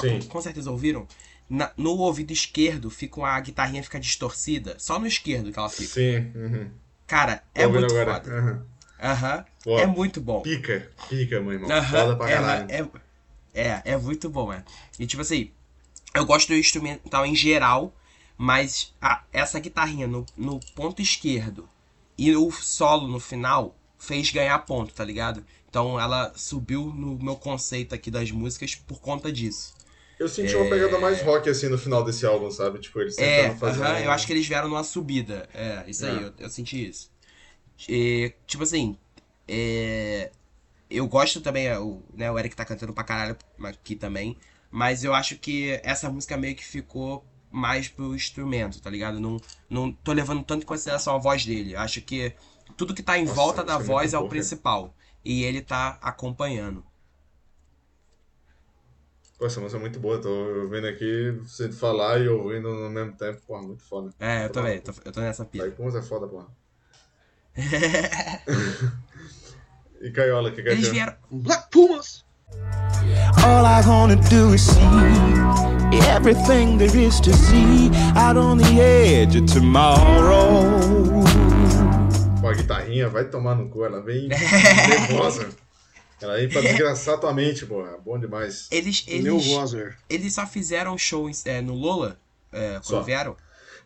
Sim. com, com certeza ouviram. Na- no ouvido esquerdo fica uma a guitarrinha fica distorcida. Só no esquerdo que ela fica. Sim, uhum. Cara, é muito agora. foda. Aham. Aham. Pô, É muito bom. Pica, pica, meu irmão. Foda pra é, caralho. É, é, é muito bom, mano. E tipo assim, eu gosto do instrumental em geral, mas a- essa guitarrinha no, no ponto esquerdo e o solo no final fez ganhar ponto, tá ligado? Então ela subiu no meu conceito aqui das músicas por conta disso. Eu senti uma pegada mais rock assim no final desse álbum, sabe? Tipo, eles É, tentando fazer. aham, um- eu acho que eles vieram numa subida. É, isso aí, É. eu, eu senti isso. E, tipo assim, é, eu gosto também, é, o, né, o Eric tá cantando pra caralho aqui também, mas eu acho que essa música meio que ficou mais pro instrumento, tá ligado? Não, não tô levando tanto em consideração a voz dele. Acho que tudo que tá em Nossa, volta da é voz é o principal. E ele tá acompanhando. Pô, essa música é muito boa. Tô vendo aqui, você falar e ouvindo no mesmo tempo. Porra, muito foda. É, eu Tá também, tô- eu tô nessa Tá pira. aí, pô, é foda, porra. E Caiola, o que Eles vieram. Black Pumas! All I wanna do is see everything there is to see out on the edge of tomorrow. Pô, a guitarrinha vai tomar no cu, ela vem nervosa. Ela vem pra desgraçar tua mente, porra. Bom demais. Eles, eles, eles só fizeram show é, no Lola, é, quando Só. vieram.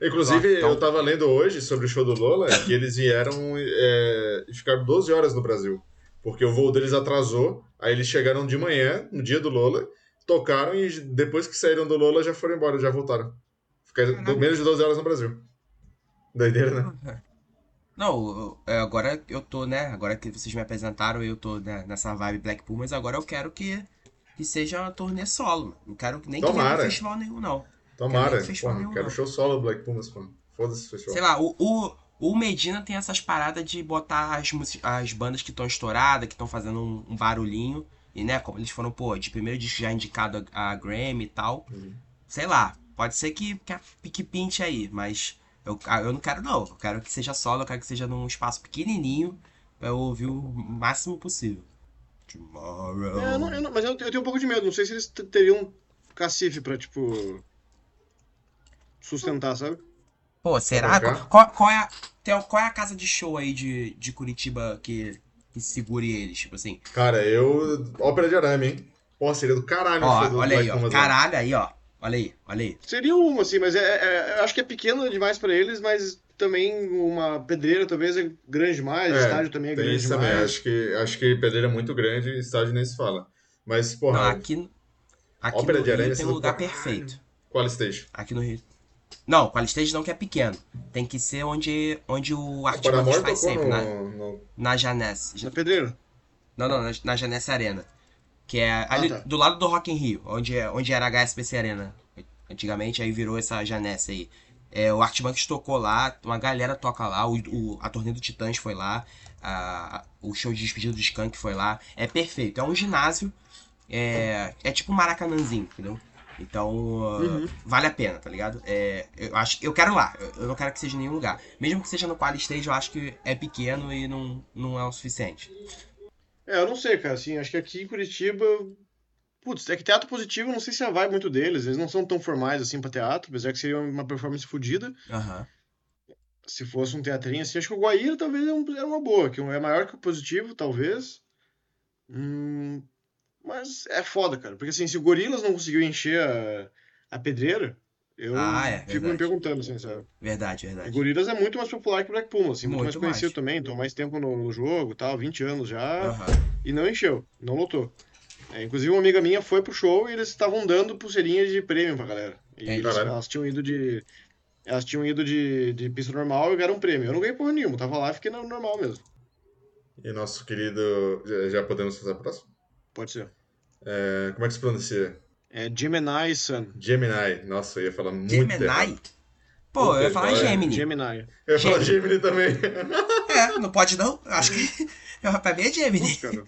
Inclusive, Então- eu tava lendo hoje sobre o show do Lola que eles vieram é, e ficaram 12 horas no Brasil. Porque o voo deles atrasou, aí eles chegaram de manhã, no dia do Lola, tocaram e depois que saíram do Lola já foram embora, já voltaram. Ficaram menos de 12 horas no Brasil. Doideira, né? Não, eu- é, agora eu tô, né? Agora que vocês me apresentaram, eu tô né, nessa vibe Black Pumas, agora eu quero que, que seja uma turnê solo. mano. Não quero nem que venha Tomara. no festival nenhum, não. Tomara. Quero festival Porra, nenhum, quero não. show solo do Black Pumas, pô. Foda-se festival. Sei lá, o, o, o Medina tem essas paradas de botar as, as bandas que estão estouradas, que estão fazendo um, um barulhinho. E, né, como eles foram, pô, de primeiro disco já indicado a, a Grammy e tal. Uhum. Sei lá, pode ser que, que, que pinte aí, mas eu, ah, eu não quero não. Eu quero que seja solo, eu quero que seja num espaço pequenininho pra eu ouvir o máximo possível. Tomorrow. É, eu não- eu não- mas eu, eu tenho um pouco de medo. Não sei se eles teriam cacife pra, tipo. sustentar, sabe? Pô, será? Qual, qual é a, tem- qual é a casa de show aí de, de Curitiba que, que segure eles? Tipo assim, Cara, eu. Ópera de arame, hein? Pô, seria do caralho Ó, do olha aí, ó. Caralho, aí, ó. Olha aí, olha aí. Seria uma, assim, mas é, é- eu acho que é pequeno demais pra eles, mas também uma pedreira talvez é grande demais, É, estádio também é grande isso também. demais. Acho que, acho que pedreira é muito grande e estádio nem se fala. Mas, Não, porra, aqui aqui Ópera no de Rio Aranha tem um lugar caralho. perfeito. qual stage? Aqui no Rio. Não, qual stage não que é pequeno. Tem que ser onde, onde o Paramore faz sempre, no, na, no- na Janesse. Na pedreira. Não, não, na, na Janesse Arena. Que é ali tá. do lado do Rock in Rio, onde, é- onde era a HSBC Arena. Antigamente, aí virou essa Janesse aí. É, o Artimanx tocou lá, uma galera toca lá, o, o- a turnê do Titãs foi lá, a- o show de despedida do Skank foi lá. É perfeito, é um ginásio, é, é tipo um Maracanãzinho, entendeu? Então, uh, vale a pena, tá ligado? É, eu, acho, eu quero lá, eu, eu não quero que seja em nenhum lugar. Mesmo que seja no Quali Stage, eu acho que é pequeno e não, não é o suficiente. É, eu não sei, cara, assim, acho que aqui em Curitiba. Putz, é que teatro positivo, não sei se vai muito deles, eles não são tão formais assim pra teatro, apesar que seria uma performance fodida. Aham. Se fosse um teatrinho assim, acho que o Guaíra talvez é um- era uma boa, que é maior que o positivo, talvez. Hum, mas é foda, cara, porque assim, se o Gorilas não conseguiu encher a, a pedreira, eu Ah, é, fico verdade. me perguntando, assim, sabe? Verdade, O verdade. Gorilas é muito mais popular que o Black Puma, assim, muito, Muito mais conhecido mais. também, então mais tempo no, no jogo tal, 20 anos já. Aham. E não encheu, não lotou. É, inclusive, uma amiga minha foi pro show e eles estavam dando pulseirinhas de prêmio pra galera. E É, eles- elas tinham ido de. Elas tinham ido de, de pista normal e ganharam um prêmio. Eu não ganhei porra nenhuma, tava lá e fiquei no normal mesmo. E nosso querido. Já, já podemos fazer a próxima? Pode ser. É, como é que se pronuncia? É Gemini Sun. Gemini. Nossa, eu ia falar muito Gemini? errado. Pô, eu ia falar. Gemini. Gemini. Eu ia falar Gemini também. É, não pode não? Eu acho que. pra mim é Gemini. Putz, cara.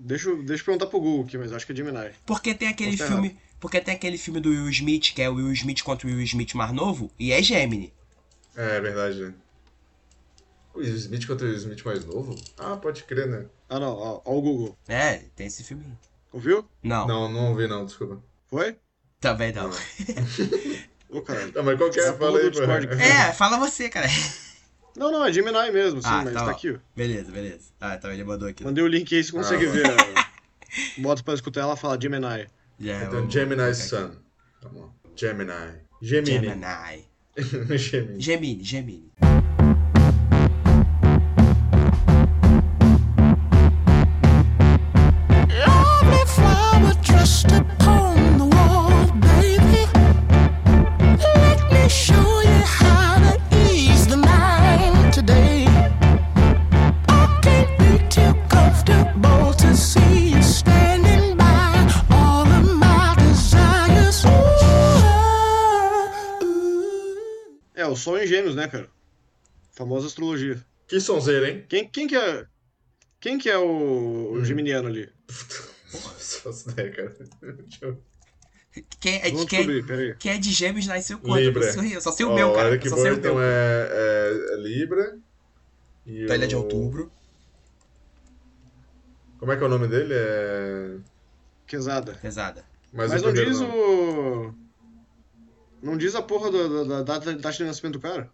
deixa, eu- deixa eu perguntar pro Google aqui, mas acho que é Gemini. Porque tem aquele Posso filme. Porque tem aquele filme do Will Smith, que é o Will Smith contra o Will Smith mais novo, e é Gemini. É, é verdade, né? O Will Smith contra o Will Smith mais novo? Ah, pode crer, né? Ah, não, ó, ó o Google. É, tem esse filme. aí. Ouviu? Não, Não, não ouvi não, desculpa. Foi? também não. Ô, caralho. Tá, mas qual que é? Fala aí. Discord. É, fala você, cara. Não, não, é Gemini mesmo, sim, Ah, mas tá tá, aqui, ó. Beleza, beleza. Ah, então ele mandou aqui. Mandei o link aí, você consegue Ah. ver. ó. Bota pra escutar ela fala Gemini. Já, Então, Gemini Sun. Tá bom. Gemini. Gemini. Gemini. Gemini. Gemini, Gemini. Em Gêmeos, né, cara? Famosa astrologia. Que sonzeira, hein? Quem, quem que é. Quem que é o, o Hum. geminiano ali? Nossa, ideia, cara. Deixa eu... Quem é, Vamos quem, descobrir, peraí. quem é de gêmeos nasceu quando? Libra. Eu só sei o Ó, meu, cara. Eric Eu só sei o Burton meu. é, é, é Libra. E Então ele é de o- outubro. Como é que é o nome dele? É. Quesada. Pesada. Mas, Mas o não diz nome. o. Não diz a porra da, da, da data de nascimento do cara.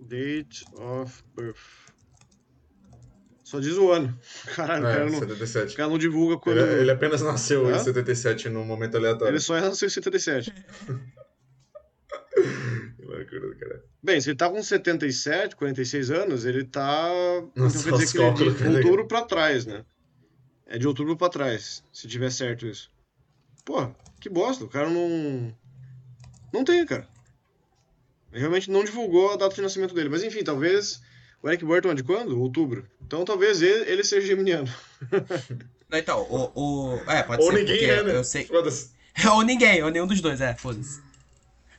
Date of birth. Só diz o ano. Caralho, o, É, cara não, o 77. cara não divulga quando. Ele, ele apenas nasceu Hã? em 77 num momento aleatório. Ele só nasceu em 77. Que loucura cara. Bem, se ele tá com 77, 46 anos, ele tá. Nossa, então quer dizer que ele é de cara. outubro pra trás, né? É de outubro pra trás, se tiver certo isso. Pô, que bosta, o cara não. Não tem, cara. Ele realmente não divulgou a data de nascimento dele. Mas enfim, talvez. O Eric Burton é de quando? Outubro. Então talvez ele, ele seja geminiano. Não, então, o. o é, pode Ou ser. ninguém porque é, né? Eu sei. Ou ninguém, ou nenhum dos dois, é, foda-se.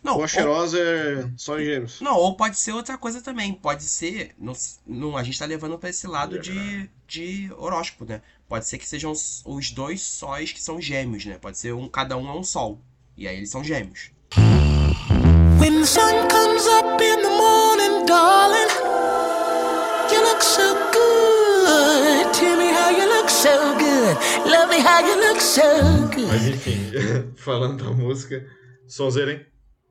Não, Ou ou, a cheirosa é só em gêmeos. não, ou pode ser outra coisa também. Pode ser. Não, não, a gente tá levando pra esse lado de, de horóscopo, né? Pode ser que sejam os, dois sóis que são gêmeos, né? Pode ser um, cada um é um sol. E aí eles são gêmeos. When the sun comes up in the morning, darling, you look so good. Tell me how you look so good. Love me how you look so good. Mas enfim, falando da música. Sonzeira, hein?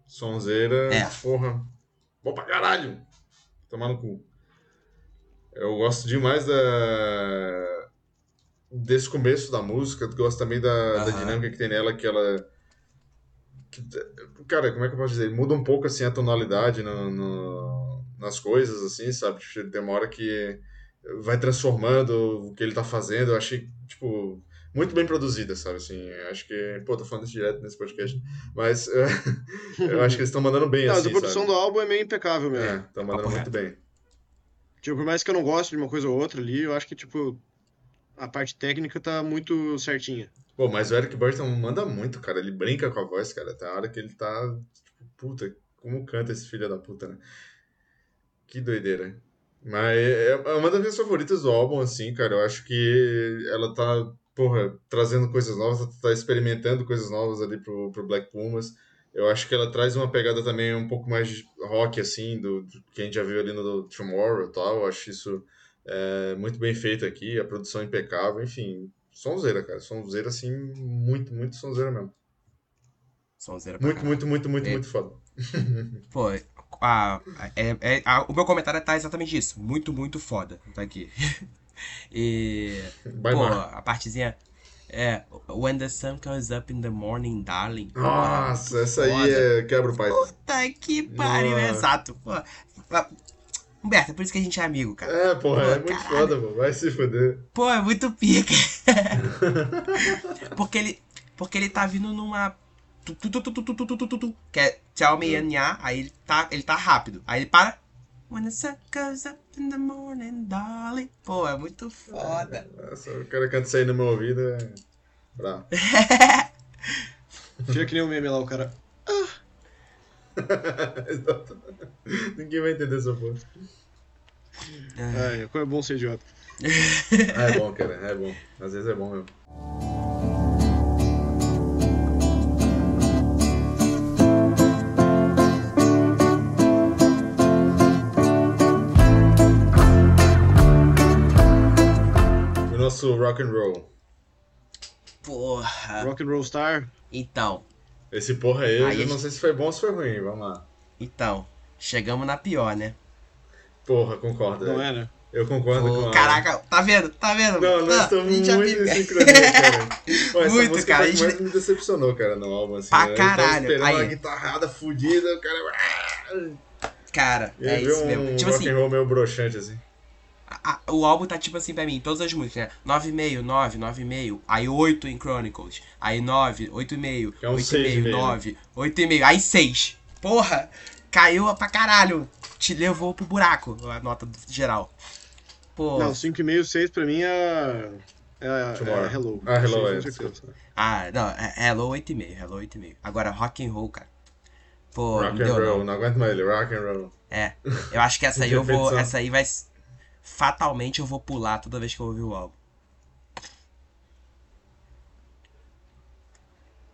Sonzeira. É. Porra. Bom pra caralho. Tomar no cu. Eu gosto demais da. Desse começo da música. Gosto também da, da dinâmica que tem nela, que ela. que- cara, como é que eu posso dizer? Muda um pouco assim a tonalidade no, no- nas coisas, assim, sabe? Tipo, Tem uma hora que vai transformando o que ele tá fazendo. Eu achei, tipo, muito bem produzida, sabe? Assim, acho que. Pô, tô falando isso direto nesse podcast. Mas eu acho que eles estão mandando bem, Não, mas assim. a produção sabe? do álbum é meio impecável mesmo. É, estão mandando papo muito bem. Tipo, por mais que eu não goste de uma coisa ou outra ali, eu acho que, tipo, a parte técnica tá muito certinha. Pô, mas o Eric Burton manda muito, cara. Ele brinca com a voz, cara. Tem hora que ele tá. Tipo, puta, como canta esse filho da puta, né? Que doideira. Mas é é uma das minhas favoritas do álbum, assim, cara. Eu acho que ela tá, porra, trazendo coisas novas, tá experimentando coisas novas ali pro, pro Black Pumas. Eu acho que ela traz uma pegada também um pouco mais rock, assim, do, do que a gente já viu ali no Tomorrow e tal. Eu acho isso é, muito bem feito aqui, a produção impecável, enfim. Sonzeira, cara. Sonzeira, assim, muito, muito sonzeira mesmo. Sonzeira Muito, caralho. muito, muito, muito, É. muito foda. Pô, a, é, é- a- o meu comentário tá exatamente isso. Muito, muito foda. Tá aqui. E. Bye, pô, Mar. a partezinha. É. When the sun comes up in the morning, darling. Nossa, muito essa aí é quebra o pai. Puta que pariu, exato. Pô. Humberto, é por isso que a gente é amigo, cara. É, porra, pô, é muito caralho. foda, pô. Vai se fuder. Pô, é muito pica. porque ele. Porque ele tá vindo numa. Que é tchau meia and aí ele tá, ele tá rápido. Aí ele para. When the sun goes up in the morning, darling. Pô, é muito foda. Nossa, o cara canta isso aí no meu ouvido. É... Bravo. Fica que nem o meme lá, o cara. Ah. Exato. Ninguém vai entender essa porra. Ai, como é bom ser idiota. Ah, é bom, cara. É bom. Às vezes é bom mesmo. O nosso rock and roll. Porra. Rock and Roll Star. Então, Esse porra aí, eu Aí a não gente- sei se foi bom ou se foi ruim. Vamos lá. então. Chegamos na pior, né? Porra, concordo. Não é, né? Eu concordo Pô, com a... caraca, tá vendo? Tá vendo? Não, nós Ah, estamos muito em sincronia, cara. Pô, essa Muito, música cara, foi a gente- mais me decepcionou, cara, no álbum. Assim, Pra né? Eu caralho. esperando Aí. uma guitarrada fudida, o cara... Cara, E é isso um mesmo. Tipo rock assim, and roll meio broxante, assim. A- o álbum tá tipo assim pra mim, todas as músicas, né? 9,5, 9, 9,5, aí 8 em Chronicles, aí 9, 8,5, Que é um 8,5, 6,5, 9, 8,5, aí 6. Porra, caiu pra caralho. Te levou pro buraco a nota geral. Pô, Não, 5,5, 6 pra mim é. É, Tomorrow. é Hello. Ah, Hello, é, ah, não, é- Hello 8,5, Hello 8,5. Agora, Rock and Roll, cara. Pô, não rock and roll, não. não. aguento mais ele, rock and roll. É, eu acho que essa aí eu vou, essa aí vai, fatalmente eu vou pular toda vez que eu ouvir o álbum.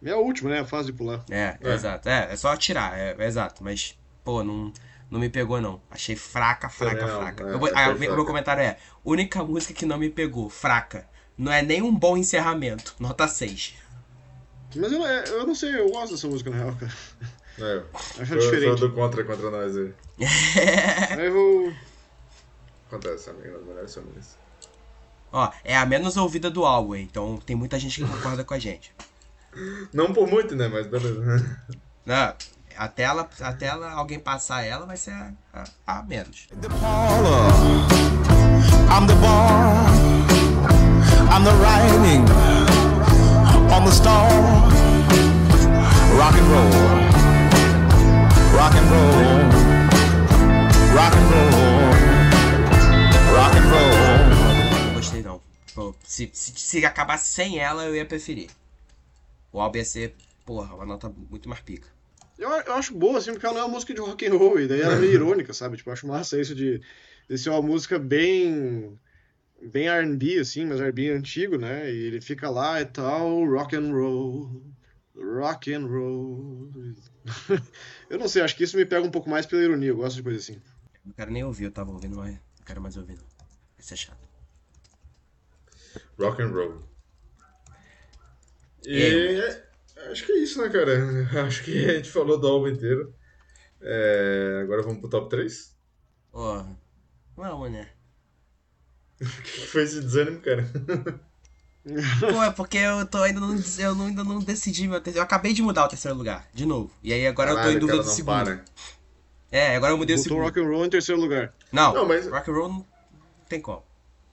É a última, né? A fase de pular. É, É. exato. É, é só atirar, é, é exato. Mas, pô, não, não me pegou, não. Achei fraca, fraca, não, fraca. é, Eu vou- achei ah, o meu fraca. comentário é: única música que não me pegou, fraca. Não é nem um bom encerramento. Nota 6. Mas eu, não- é, eu não sei, eu gosto dessa música na real, cara. É, Acho foi, diferente. foi do contra contra nós aí. Aí eu vou. Acontece, amigo. Nas melhores famílias. Ó, é a menos ouvida do álbum, então tem muita gente que concorda com a gente. Não por muito, né? Mas beleza. Não, até ela, até ela, alguém passar ela, vai ser a, a, a menos. The. I'm the bar. I'm the writing on the star. Rock and roll. Rock and roll. Rock and roll. Pô, se, se, se acabasse sem ela, eu ia preferir. O álbum ia ser, porra, uma nota muito mais pica. Eu, eu acho boa, assim, porque ela não é uma música de rock and roll, e daí ela é meio irônica, sabe? Tipo, eu acho massa isso de, de ser uma música bem. bem R&B, assim, mas R&B antigo, né? E ele fica lá e tal, rock and roll, rock and roll. eu não sei, acho que isso me pega um pouco mais pela ironia, eu gosto de coisa assim. Não quero nem ouvir, eu tava ouvindo, mas não quero mais ouvir não. Vai ser chato. Rock and roll. E E é, acho que é isso, né, cara? Acho que a gente falou do álbum inteiro. É, agora vamos pro top 3. Porra. Vamos, né? O que foi esse desânimo, cara? Pô, é porque eu tô ainda não, eu não- ainda não decidi meu terceiro. Eu acabei de mudar o terceiro lugar, de novo. E aí agora eu tô em Caralho, dúvida do segundo. para. É, agora eu mudei o Botou segundo. rock and roll em terceiro lugar. Não, Não, mas- rock and roll não tem como.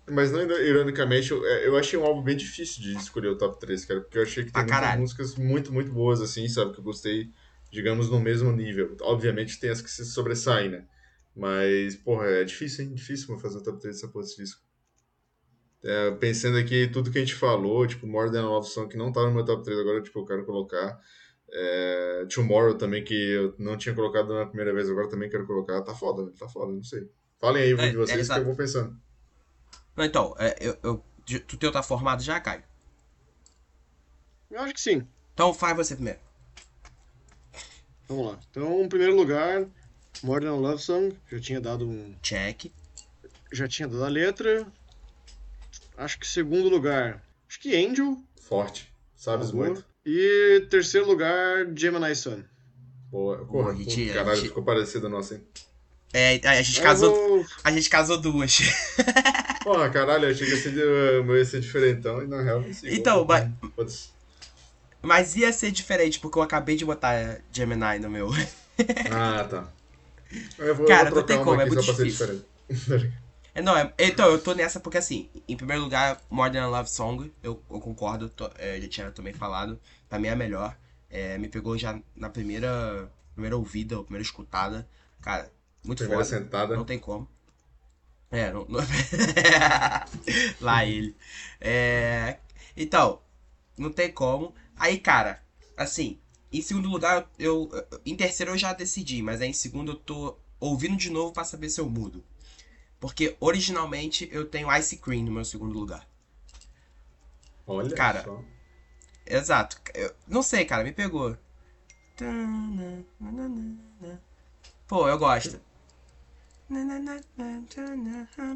Mas não ironicamente, eu, é, eu achei um álbum bem difícil de escolher o top 3, cara, porque eu achei que Pra tem caralho. músicas muito, muito boas, assim, sabe? Que eu gostei, digamos, no mesmo nível. Obviamente tem as que se sobressaem, né? Mas, porra, é difícil, hein? Difícil fazer o top 3 dessa porra desse disco. É, pensando aqui, tudo que a gente falou, tipo, More Than Love Song, que não tá no meu top 3 agora, tipo, eu quero colocar. É, Tomorrow também, que eu não tinha colocado na primeira vez, agora também quero colocar. Tá foda, tá foda, não sei. Falem aí É, de vocês é, que eu vou pensando. Não, então, é, eu, eu, tu teu tá formado já, Caio? Eu acho que sim. Então faz você primeiro. Vamos lá. Então, em primeiro lugar, More Than a Love Song, já tinha dado um. Check. Já tinha dado a letra. Acho que segundo lugar, acho que Angel. Forte. Sabes Boa. muito. E terceiro lugar, Gemini Sun. Boa. Boa, Porra, a gente- puta, a caralho, gente- ficou parecido nosso, hein? É, a gente Eu casou. vou- A gente casou duas. Porra, caralho, eu achei que ia ser, ia ser diferentão e na real não sei. Então, mas-. Mas ia ser diferente, porque eu acabei de botar Gemini no meu. Ah, tá. Eu vou, Cara, eu vou não tem como, é muito difícil. diferente. É, não, é, então, eu tô nessa porque assim, em primeiro lugar, More Than a Love Song, eu, eu concordo, tô- é, já tinha também falado, pra mim é a melhor. É, me pegou já na primeira, primeira ouvida, ou primeira escutada. Cara, muito Primeira foda. sentada. Não tem como. É, não. não- Lá ele. É, então, não tem como. Aí, cara, assim, em segundo lugar, eu. Em terceiro eu já decidi, mas aí em segundo eu tô ouvindo de novo pra saber se eu mudo. Porque originalmente eu tenho Ice Cream no meu segundo lugar. Olha Cara, só. Exato. Eu não sei, cara, me pegou. Pô, eu gosto.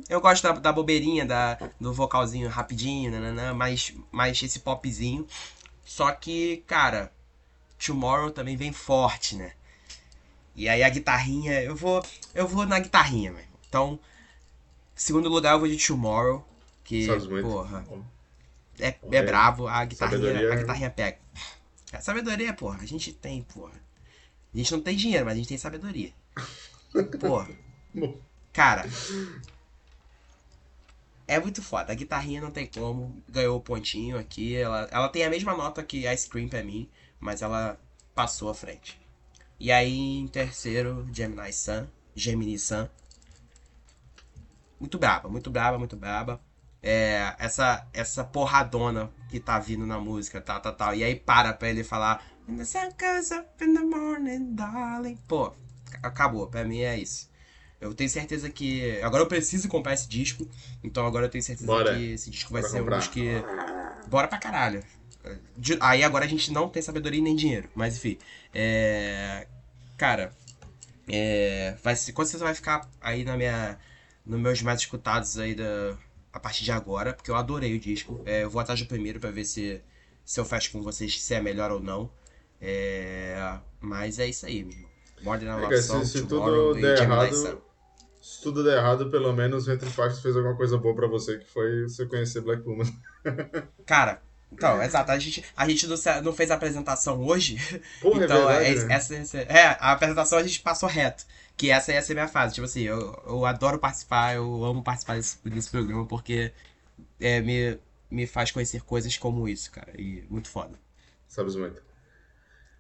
Eu gosto da, da bobeirinha, da, do vocalzinho rapidinho, nananã, mais, mais esse popzinho. Só que, cara, Tomorrow também vem forte, né? E aí a guitarrinha, eu vou. Eu vou na guitarrinha, meu. Então, segundo lugar eu vou de Tomorrow. Que, porra, é, é É. bravo, a guitarrinha, Sabedoria. a guitarrinha pega. A sabedoria, porra, a gente tem, porra. A gente não tem dinheiro, mas a gente tem sabedoria. Porra. Cara. É muito foda. A guitarrinha não tem como. Ganhou o pontinho aqui. Ela, ela tem a mesma nota que Ice Cream pra mim, mas ela passou à frente. E aí, em terceiro, Gemini Sun. Gemini Sun. Muito braba, muito braba, muito braba. É, essa, essa porradona que tá vindo na música, tal, tal, tal. E aí para pra ele falar. When the sun up in the morning, darling. Pô, acabou. Pra mim é isso. Eu tenho certeza que. Agora eu preciso comprar esse disco. Então agora eu tenho certeza Bora. que esse disco vai Bora ser comprar. um dos que. Bora pra caralho. Aí agora a gente não tem sabedoria nem dinheiro. Mas enfim. É. Cara. É, vai ser, com certeza vai ficar aí na minha, nos meus mais escutados aí da, a partir de agora, porque eu adorei o disco. É, eu vou atrás do primeiro pra ver se, se eu fecho com vocês se é melhor ou não. É, mas é isso aí, meu irmão. Modern É, Love se, Song, se Tomorrow tudo der errado, se tudo der errado, pelo menos o Entre Faixas fez alguma coisa boa pra você, que foi você conhecer Black Pumas. Cara, então, exato. A gente, a gente não, se- não fez a apresentação hoje. Porra, então, é é, verdade, né? essa, essa- é, a apresentação a gente passou reto. Que essa ia ser minha fase. Tipo assim, eu, eu adoro participar, eu amo participar desse, desse programa porque é, me, me faz conhecer coisas como isso, cara. E muito foda. Sabes muito.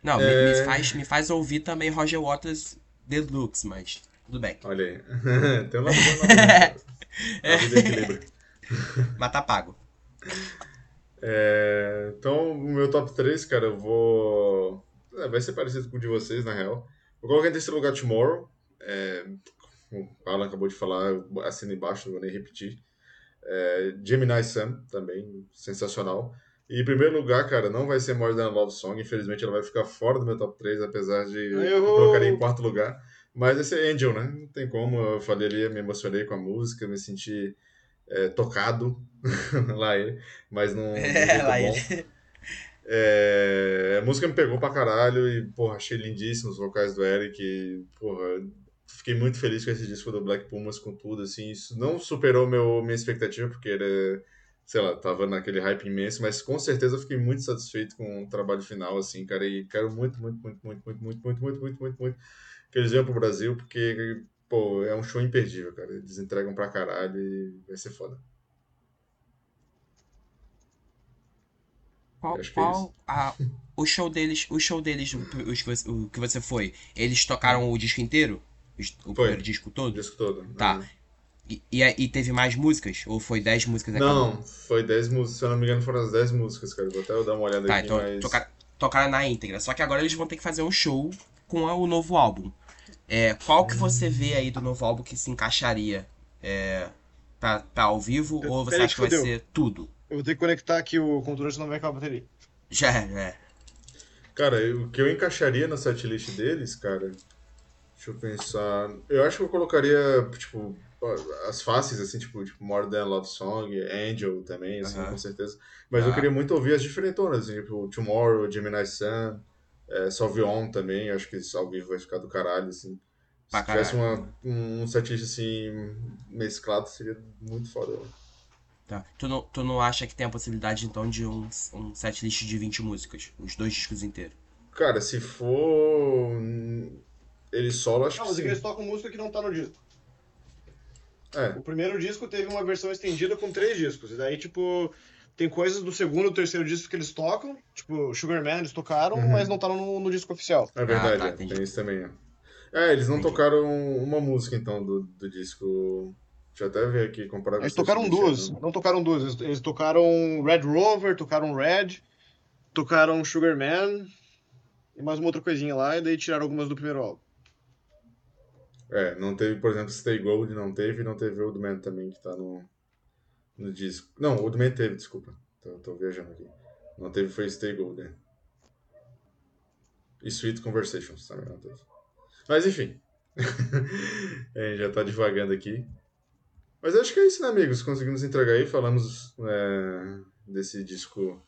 Não, me- É. me, faz, me faz ouvir também Roger Waters Deluxe, mas tudo bem. Olha aí. Tem um lado é. Mas tá pago. É, então, o meu top 3, cara, eu vou. é, vai ser parecido com o de vocês, na real. Vou colocar em terceiro lugar Tomorrow. É, o Alan acabou de falar, eu assino embaixo, não vou nem repetir. É, Gemini Sun, também, sensacional. E em primeiro lugar, cara, não vai ser More Than a Love Song. Infelizmente, ela vai ficar fora do meu top 3, apesar de eu colocaria em quarto lugar. Mas esse é Angel, né? Não tem como. Eu falei ali, me emocionei com a música, me senti é, tocado lá ele, mas não. É, lá bom. ele. É, a música me pegou pra caralho e, porra, achei lindíssimo os vocais do Eric. E, porra, fiquei muito feliz com esse disco do Black Pumas, com tudo, assim. Isso não superou meu, minha expectativa, porque ele, sei lá, tava naquele hype imenso, mas com certeza eu fiquei muito satisfeito com o trabalho final, assim, cara. E quero muito, muito, muito, muito, muito, muito, muito, muito, muito, muito, muito que eles venham pro Brasil, porque, pô, é um show imperdível, cara. Eles entregam pra caralho e vai ser foda. Qual, que é qual a, o show deles, o show deles, o, os que você- o que você foi, eles tocaram o disco inteiro? Os- O primeiro disco O todo? disco todo. Tá. Uhum. E, e, e teve mais músicas? Ou foi 10 músicas Não, acabou? foi 10 músicas, se eu não me engano foram as 10 músicas, cara. Vou até dar uma olhada Tá, aqui, então mas... tocaram, tocaram na íntegra. Só que agora eles vão ter que fazer um show com a- o novo álbum. É, qual que você vê aí do novo álbum que se encaixaria é, pra, pra ao vivo? Pe- Ou você acha que vai fudeu. ser tudo? Eu vou ter que conectar aqui o controle, senão vai acabar a bateria. Já é. Cara, o que eu encaixaria na setlist deles, cara... Deixa eu pensar... Eu acho que eu colocaria, tipo, as fáceis, assim, tipo, tipo More Than Love Song, Angel também, assim, Aham. com certeza. Mas eu Ah. queria muito ouvir as diferentonas, assim, tipo, Tomorrow, Gemini Sun, é, Solve On também, acho que ao vivo vai ficar do caralho, assim. Pra Se tivesse uma, um setlist, assim, mesclado, seria muito foda. Tá. Tu, não, tu não acha que tem a possibilidade então de um, um setlist de 20 músicas? Os dois discos inteiros? Cara, se for hum, ele solo, acho Não, que mas é que eles tocam música que não tá no disco. É, O primeiro disco teve uma versão estendida com três discos. E daí, tipo, tem coisas do segundo e terceiro disco que eles tocam. Tipo, Sugar Man eles tocaram, Uhum. mas não tá no, no disco oficial. é verdade, tá, é, entendi. tem isso também. É, É, eles não Entendi. tocaram uma música, então, do, do disco. Deixa eu até ver aqui, comparar com Eles o tocaram duas. Não tocaram duas. Eles, eles tocaram Red Rover, tocaram Red, tocaram Sugar Man e mais uma outra coisinha lá. E daí tiraram algumas do primeiro álbum. É, não teve, por exemplo, Stay Gold, não teve, não teve Old Man também, que tá no, no disco. Não, Old Man teve, desculpa. Tô, tô viajando aqui. Não teve, foi Stay Gold, né? E Sweet Conversations também não teve. Mas enfim. É, já tá devagando aqui. Mas acho que é isso, né, amigos? Conseguimos entregar aí, falamos é, desse disco.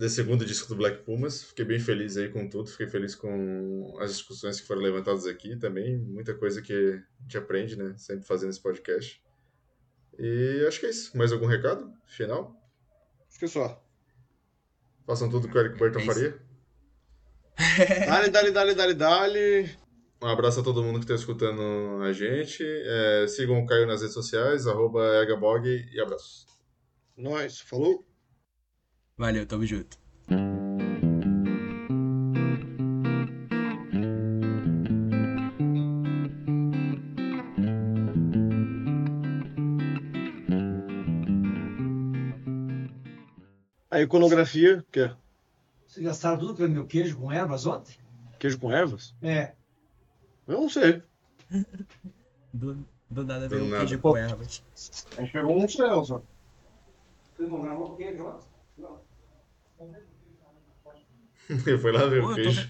Desse segundo disco do Black Pumas. Fiquei bem feliz aí com tudo. Fiquei feliz com as discussões que foram levantadas aqui também. Muita coisa que a gente aprende, né? Sempre fazendo esse podcast. E acho que é isso. Mais algum recado? Final? Acho que é só. Façam tudo que o Eric Burton É faria. Dale, dale, dale, dale, dale. Um abraço a todo mundo que está escutando a gente. É, sigam o Caio nas redes sociais, arroba Egabog e abraço. Nós. Falou. Valeu, tamo junto. A iconografia, que é Vocês gastaram tudo com meu queijo com ervas ontem? queijo com ervas? É. Eu não sei. Do, do nada veio um queijo com ervas. A gente pegou um céu só. Vocês não gravam o queijo lá? Foi Fue la de un oh, entonces,